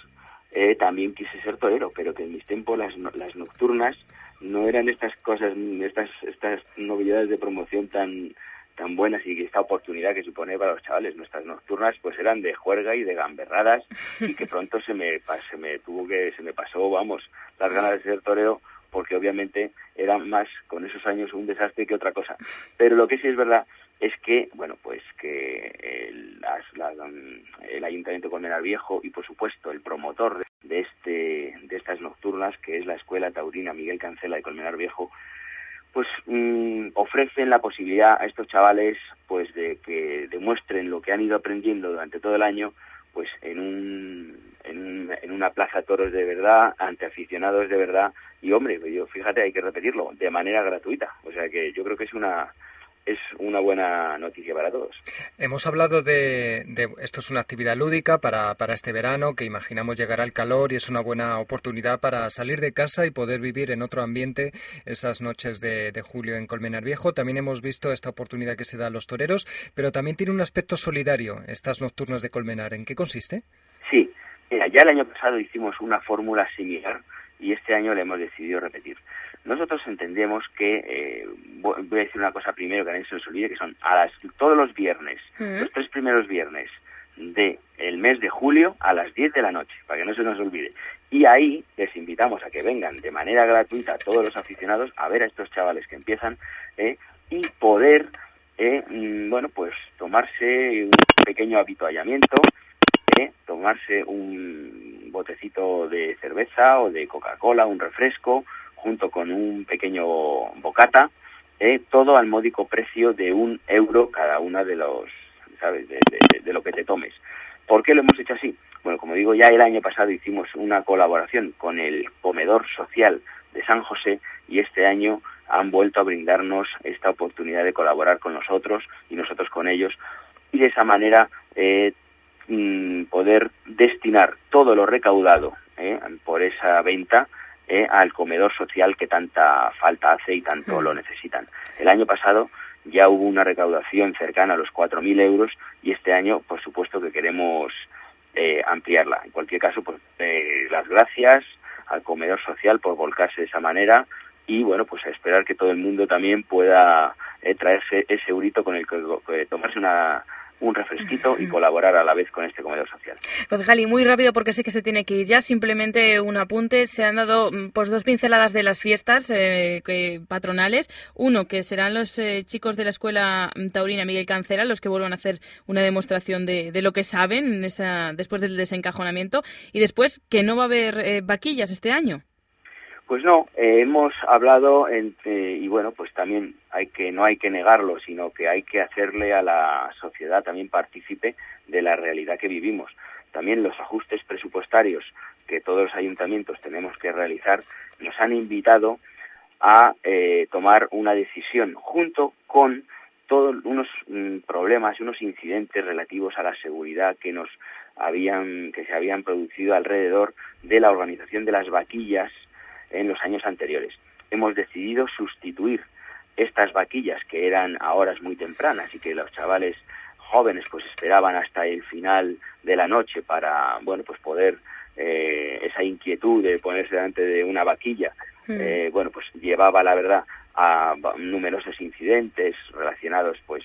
eh, también quise ser torero, pero que en mis tiempos las, las nocturnas no eran estas cosas, estas, estas novedades de promoción tan tan buenas y esta oportunidad que supone para los chavales. Nuestras nocturnas pues eran de juerga y de gamberradas y que pronto se me, se me tuvo que, se me pasó, vamos, las ganas de ser torero porque obviamente era más con esos años un desastre que otra cosa. Pero lo que sí es verdad es que, bueno, pues que el, el Ayuntamiento de Colmenar Viejo y, por supuesto, el promotor de, este, de estas nocturnas, que es la Escuela Taurina Miguel Cancela de Colmenar Viejo, pues mm, ofrecen la posibilidad a estos chavales pues de que demuestren lo que han ido aprendiendo durante todo el año pues en un, en, en una plaza toros de verdad ante aficionados de verdad. Y hombre yo fíjate hay que repetirlo de manera gratuita. O sea que yo creo que es una es una buena noticia para todos. Hemos hablado de, esto es una actividad lúdica para, para, este verano que imaginamos llegará el calor y es una buena oportunidad para salir de casa y poder vivir en otro ambiente esas noches de, julio en Colmenar Viejo. También hemos visto esta oportunidad que se da a los toreros, pero también tiene un aspecto solidario estas nocturnas de Colmenar. ¿En qué consiste? Sí, ya el año pasado hicimos una fórmula similar y este año le hemos decidido repetir. Nosotros entendemos que, eh, voy a decir una cosa primero que nadie se nos olvide, que son a las, todos los viernes, mm. los tres primeros viernes del el mes de julio a las 10 de la noche, para que no se nos olvide. Y ahí les invitamos a que vengan de manera gratuita todos los aficionados a ver a estos chavales que empiezan eh, y poder, eh, mm, bueno, pues tomarse un pequeño habituallamiento, eh, tomarse un botecito de cerveza o de Coca-Cola, un refresco, junto con un pequeño bocata, eh, todo al módico precio de un euro cada una de los, ¿sabes?, de, lo que te tomes. ¿Por qué lo hemos hecho así? Bueno, como digo, ya el año pasado hicimos una colaboración con el comedor social de San José y este año han vuelto a brindarnos esta oportunidad de colaborar con nosotros y nosotros con ellos y de esa manera eh, mm, poder destinar todo lo recaudado eh, por esa venta eh, al comedor social que tanta falta hace y tanto lo necesitan. El año pasado ya hubo una recaudación cercana a los 4.000 euros y este año, por supuesto, que queremos eh, ampliarla. En cualquier caso, pues eh, las gracias al comedor social por volcarse de esa manera y, bueno, pues a esperar que todo el mundo también pueda traerse ese eurito con el que tomarse una un refresquito y colaborar a la vez con este comedor social. Concejal, y muy rápido porque sé que se tiene que ir ya, simplemente un apunte. Se han dado mm, pues dos pinceladas de las fiestas eh, patronales. Uno, que serán los eh, chicos de la Escuela mm, Taurina Miguel Cancela los que vuelvan a hacer una demostración de, de lo que saben en esa, después del desencajonamiento. Y después, que no va a haber eh, vaquillas este año. Pues no, eh, hemos hablado entre, y bueno, pues también hay que no hay que negarlo, sino que hay que hacerle a la sociedad también partícipe de la realidad que vivimos. También los ajustes presupuestarios que todos los ayuntamientos tenemos que realizar nos han invitado a eh, tomar una decisión junto con todos unos mm, problemas y unos incidentes relativos a la seguridad que nos habían que se habían producido alrededor de la organización de las vaquillas en los años anteriores. Hemos decidido sustituir estas vaquillas que eran a horas muy tempranas y que los chavales jóvenes pues esperaban hasta el final de la noche para bueno pues poder eh, esa inquietud de ponerse delante de una vaquilla hmm. eh, bueno pues llevaba la verdad a numerosos incidentes relacionados pues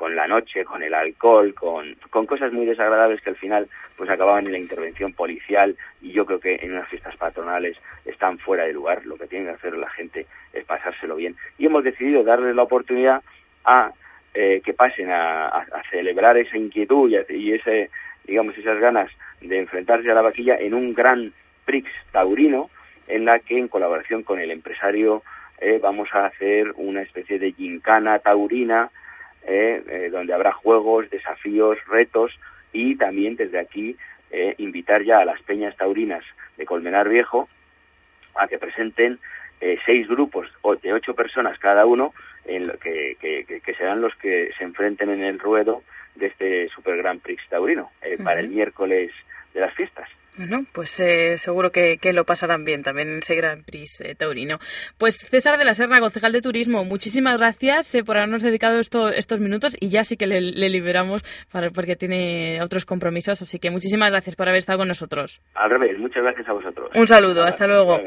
con la noche, con el alcohol, con, con cosas muy desagradables que al final pues acababan en la intervención policial y yo creo que en unas fiestas patronales están fuera de lugar. Lo que tiene que hacer la gente es pasárselo bien. Y hemos decidido darle la oportunidad a eh, que pasen a, celebrar esa inquietud y, ese, digamos, esas ganas de enfrentarse a la vaquilla en un gran Prix taurino en la que en colaboración con el empresario eh, vamos a hacer una especie de gincana taurina eh, eh, donde habrá juegos, desafíos, retos y también desde aquí eh, invitar ya a las peñas taurinas de Colmenar Viejo a que presenten seis grupos de ocho personas cada uno en lo que, que, serán los que se enfrenten en el ruedo de este Super Grand Prix taurino para el miércoles de las fiestas. Bueno, pues eh, seguro que, lo pasarán bien también en ese Gran Prix eh, taurino. Pues César de la Serna, concejal de turismo, muchísimas gracias eh, por habernos dedicado estos minutos y ya sí que le, liberamos para, porque tiene otros compromisos, así que muchísimas gracias por haber estado con nosotros. Al revés, muchas gracias a vosotros. Un saludo, hasta luego.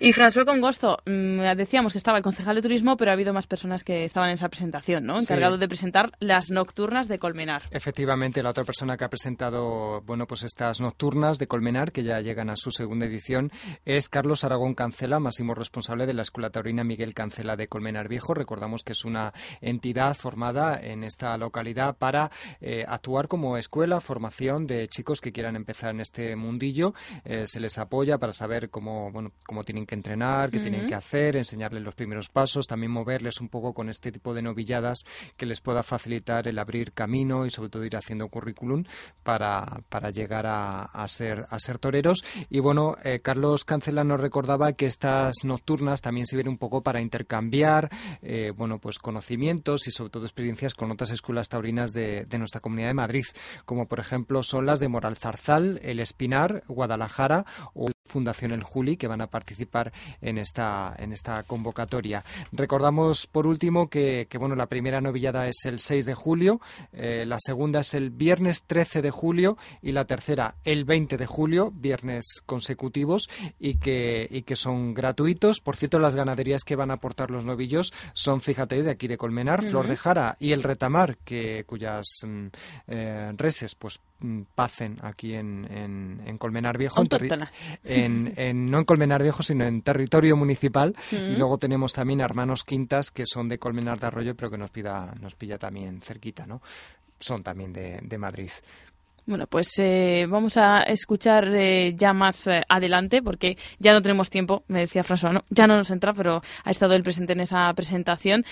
Y François Congosto, mm, decíamos que estaba el concejal de turismo, pero ha habido más personas que estaban en esa presentación, ¿no? Encargado de presentar las nocturnas de Colmenar. Efectivamente, la otra persona que ha presentado, bueno, pues estas nocturnas de Colmenar, que ya llegan a su segunda edición, es Carlos Aragón Cancela, máximo responsable de la Escuela Taurina Miguel Cancela de Colmenar Viejo. Recordamos que es una entidad formada en esta localidad para eh, actuar como escuela, formación de chicos que quieran empezar en este mundillo. Eh, se les apoya para saber cómo, bueno, cómo tienen que entrenar, qué tienen que hacer, enseñarles los primeros pasos, también moverles un poco con este tipo de novilladas que les pueda facilitar el abrir camino y sobre todo ir haciendo currículum para, para llegar a, a, ser, a ser toreros. Y bueno, eh, Carlos Cancela nos recordaba que estas nocturnas también sirven un poco para intercambiar eh, bueno, pues conocimientos y sobre todo experiencias con otras escuelas taurinas de, de nuestra comunidad de Madrid, como por ejemplo son las de Moral Zarzal, El Espinar, Guadalajara o Fundación El Juli, que van a participar en esta, en esta convocatoria. Recordamos, por último, que, bueno, la primera novillada es el 6 de julio, eh, la segunda es el viernes 13 de julio y la tercera el 20 de julio, viernes consecutivos, y que, y que son gratuitos. Por cierto, las ganaderías que van a aportar los novillos son, fíjate, de aquí de Colmenar, Flor de Jara y el Retamar, que, cuyas mm, eh, reses pues pacen aquí en, en, Colmenar Viejo. En, no en Colmenar Viejo, sino en territorio municipal. Y luego tenemos también Hermanos Quintas, que son de Colmenar de Arroyo, pero que nos, pida, nos pilla también cerquita, ¿no? Son también de, de Madrid. Bueno, pues eh, vamos a escuchar eh, ya más eh, adelante, porque ya no tenemos tiempo, me decía François, ¿no? ya no nos entra, pero ha estado él presente en esa presentación.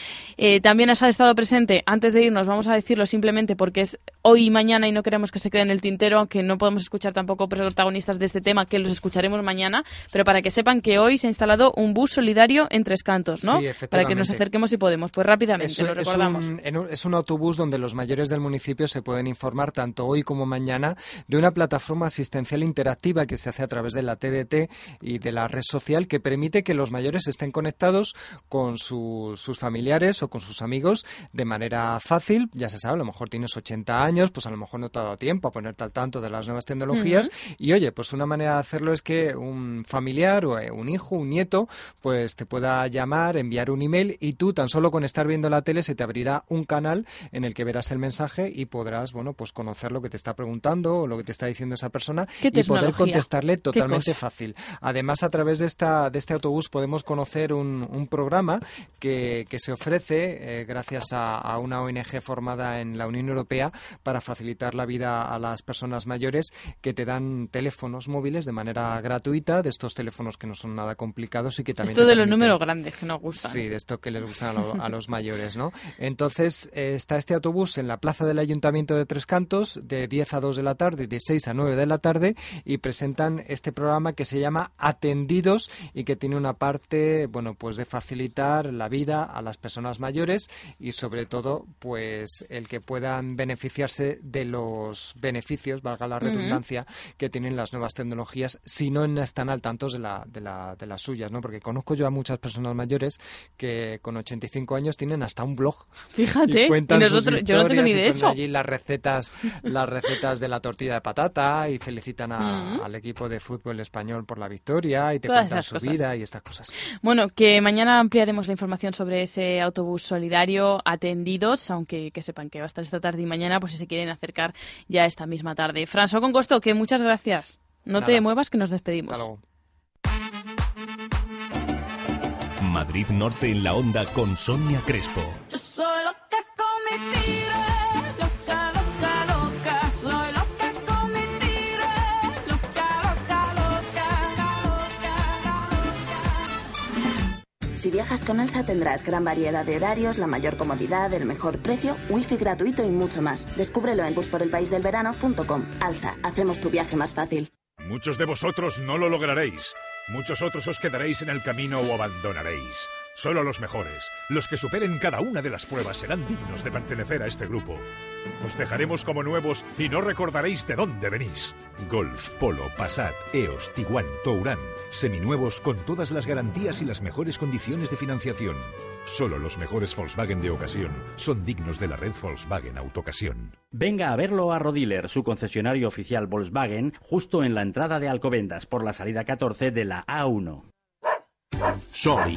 también ha estado presente, antes de irnos, vamos a decirlo simplemente porque es hoy y mañana y no queremos que se quede en el tintero, aunque no podemos escuchar tampoco protagonistas de este tema, que los escucharemos mañana, pero para que sepan que hoy se ha instalado un bus solidario en Tres Cantos, ¿no? para que nos acerquemos si podemos. Pues rápidamente, lo recordamos. Es un, es un autobús donde los mayores del municipio se pueden informar tanto hoy como mañana de una plataforma asistencial interactiva que se hace a través de la TDT y de la red social que permite que los mayores estén conectados con sus familiares o con sus amigos de manera fácil. Ya se sabe, a lo mejor tienes 80 años, pues a lo mejor no te ha dado tiempo a ponerte al tanto de las nuevas tecnologías. Y oye, pues una manera de hacerlo es que un familiar o eh, un hijo, un nieto, pues te pueda llamar, enviar un email y tú tan solo con estar viendo la tele se te abrirá un canal en el que verás el mensaje y podrás, bueno, pues conocer lo que te está preguntando o lo que te está diciendo esa persona y poder contestarle totalmente fácil. Además, a través de, esta, de este autobús podemos conocer un, un programa que, que, se ofrece eh, gracias a, a, una ONG formada en la Unión Europea para facilitar la vida a las personas mayores que te dan teléfonos móviles de manera gratuita, de estos teléfonos que no son nada complicados y que también... Esto de los números grandes que nos gustan. Sí, de esto que les gustan a, los mayores, ¿no? Entonces eh, está este autobús en la plaza del Ayuntamiento de Tres Cantos de 10 a 2 de la tarde, de 6 a 9 de la tarde y presentan este programa que se llama Atendidos y que tiene una parte, bueno, pues de facilitar la vida a las personas mayores y sobre todo, pues el que puedan beneficiarse de los beneficios, valga la redundancia, que tienen las nuevas tecnologías si no están al tanto de, la, de, la, de las suyas, ¿no? Porque conozco yo a muchas personas mayores que con 85 años tienen hasta un blog. Fíjate, y cuentan nosotros, yo no tengo ni de eso. allí las recetas, las recetas de la tortilla de patata y felicitan al equipo de fútbol español por la victoria y te cuentan su vida y estas cosas. Bueno, que mañana ampliaremos la información sobre ese autobús solidario atendidos, aunque que sepan que va a estar esta tarde y mañana, pues se quieren acercar ya esta misma tarde. François con costo, que muchas gracias. No te muevas que nos despedimos. Madrid Norte en la onda con Sonia Crespo. Si viajas con Alsa tendrás gran variedad de horarios, la mayor comodidad, el mejor precio, wifi gratuito y mucho más. Descúbrelo en busporelpaisdelverano.com. Alsa, hacemos tu viaje más fácil. Muchos de vosotros no lo lograréis. Muchos otros os quedaréis en el camino o abandonaréis. Solo los mejores, los que superen cada una de las pruebas, serán dignos de pertenecer a este grupo. Os dejaremos como nuevos y no recordaréis de dónde venís. Golf, Polo, Passat, EOS, Tiguan, Touran, seminuevos con todas las garantías y las mejores condiciones de financiación. Solo los mejores Volkswagen de ocasión son dignos de la red Volkswagen Autocasión. Venga a verlo a Rodiler, su concesionario oficial Volkswagen, justo en la entrada de Alcobendas por la salida 14 de la A1.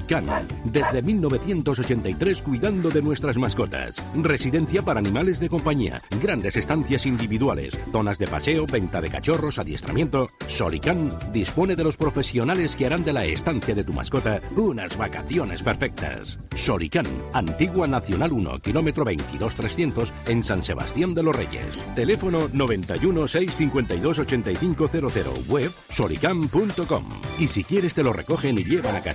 Can, desde 1983 cuidando de nuestras mascotas. Residencia para animales de compañía, grandes estancias individuales, zonas de paseo, venta de cachorros, adiestramiento. Can dispone de los profesionales que harán de la estancia de tu mascota unas vacaciones perfectas. Can, Antigua Nacional 1, kilómetro 22300 en San Sebastián de los Reyes. Teléfono 91 652 8500, web sorican.com. Y si quieres te lo recogen y llevan a casa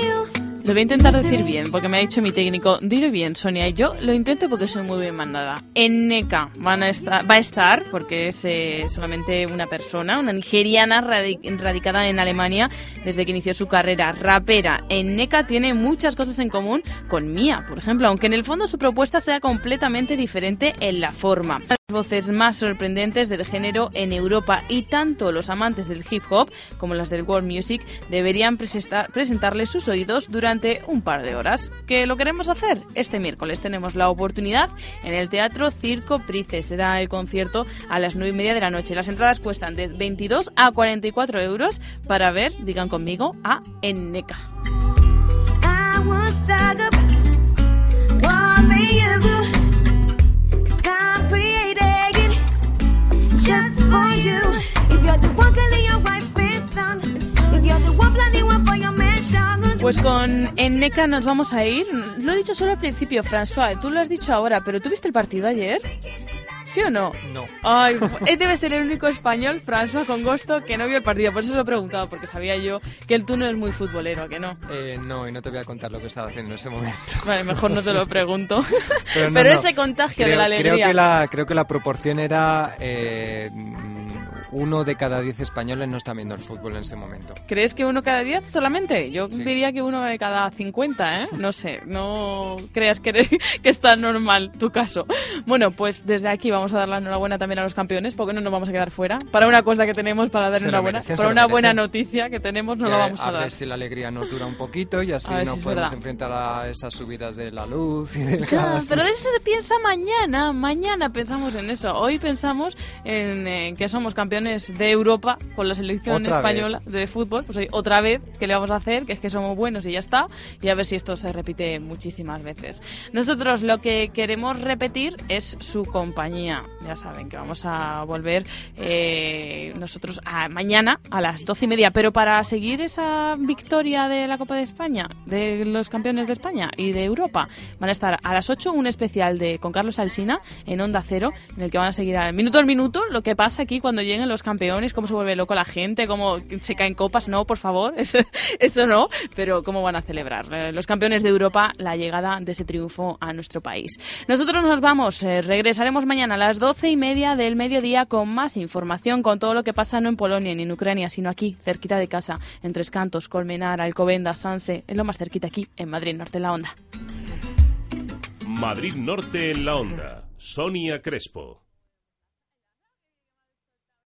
Lo voy a intentar decir bien, porque me ha dicho mi técnico, dile bien, Sonia, y yo lo intento porque soy muy bien mandada. En NECA van a estar, va a estar, porque es eh, solamente una persona, una nigeriana radicada en Alemania desde que inició su carrera rapera. En NECA tiene muchas cosas en común con Mía, por ejemplo, aunque en el fondo su propuesta sea completamente diferente en la forma voces más sorprendentes del género en Europa y tanto los amantes del hip hop como los del world music deberían presentarles sus oídos durante un par de horas. ¿Qué lo queremos hacer? Este miércoles tenemos la oportunidad en el Teatro Circo Price. Será el concierto a las 9 y media de la noche. Las entradas cuestan de 22 a 44 euros para ver, digan conmigo, a Enneca. Pues con Enneca nos vamos a ir. Lo he dicho solo al principio, François. Tú lo has dicho ahora, pero ¿tú viste el partido ayer? ¿Sí o no? No. Ay, debe ser el único español, François con gusto, que no vio el partido. Por eso se lo he preguntado, porque sabía yo que el tú no es muy futbolero, que no? Eh, no, y no te voy a contar lo que estaba haciendo en ese momento. Vale, mejor no te lo pregunto. Pero, ese contagio de la alegría. Creo que la, creo que la proporción era... Eh, uno de cada diez españoles no está viendo el fútbol en ese momento. ¿Crees que uno cada diez solamente? Yo diría que uno de cada cincuenta, ¿eh? No sé, no creas que, eres, que está normal tu caso. Bueno, pues desde aquí vamos a dar la enhorabuena también a los campeones, porque no nos vamos a quedar fuera. Para una cosa que tenemos para dar enhorabuena, para una buena noticia que tenemos, no lo vamos a, a dar. A ver si la alegría nos dura un poquito y así no podemos enfrentar a esas subidas de la luz y del gas. Pero de eso se piensa mañana, mañana pensamos en eso. Hoy pensamos en que somos campeones campeones de Europa con la selección española de fútbol. Pues otra vez, ¿qué le vamos a hacer? Que es que somos buenos y ya está. Y a ver si esto se repite muchísimas veces. Nosotros lo que queremos repetir es su compañía. Ya saben que vamos a volver eh, nosotros a, mañana a las doce y media. Pero para seguir esa victoria de la Copa de España, de los campeones de España y de Europa, van a estar a las 8 un especial de con Carlos Alsina en Onda Cero, en el que van a seguir al minuto al minuto lo que pasa aquí cuando lleguen los campeones, cómo se vuelve loco la gente, cómo se caen copas. No, por favor, eso, eso no, pero cómo van a celebrar eh, los campeones de Europa la llegada de ese triunfo a nuestro país. Nosotros nos vamos, eh, regresaremos mañana a las doce y media del mediodía con más información, con todo lo que pasa no en Polonia ni en Ucrania, sino aquí, cerquita de casa, en Tres Cantos, Colmenar, Alcobendas, Sanse, es lo más cerquita aquí, en Madrid, Norte la Onda. Madrid Norte en la Onda. Sonia Crespo.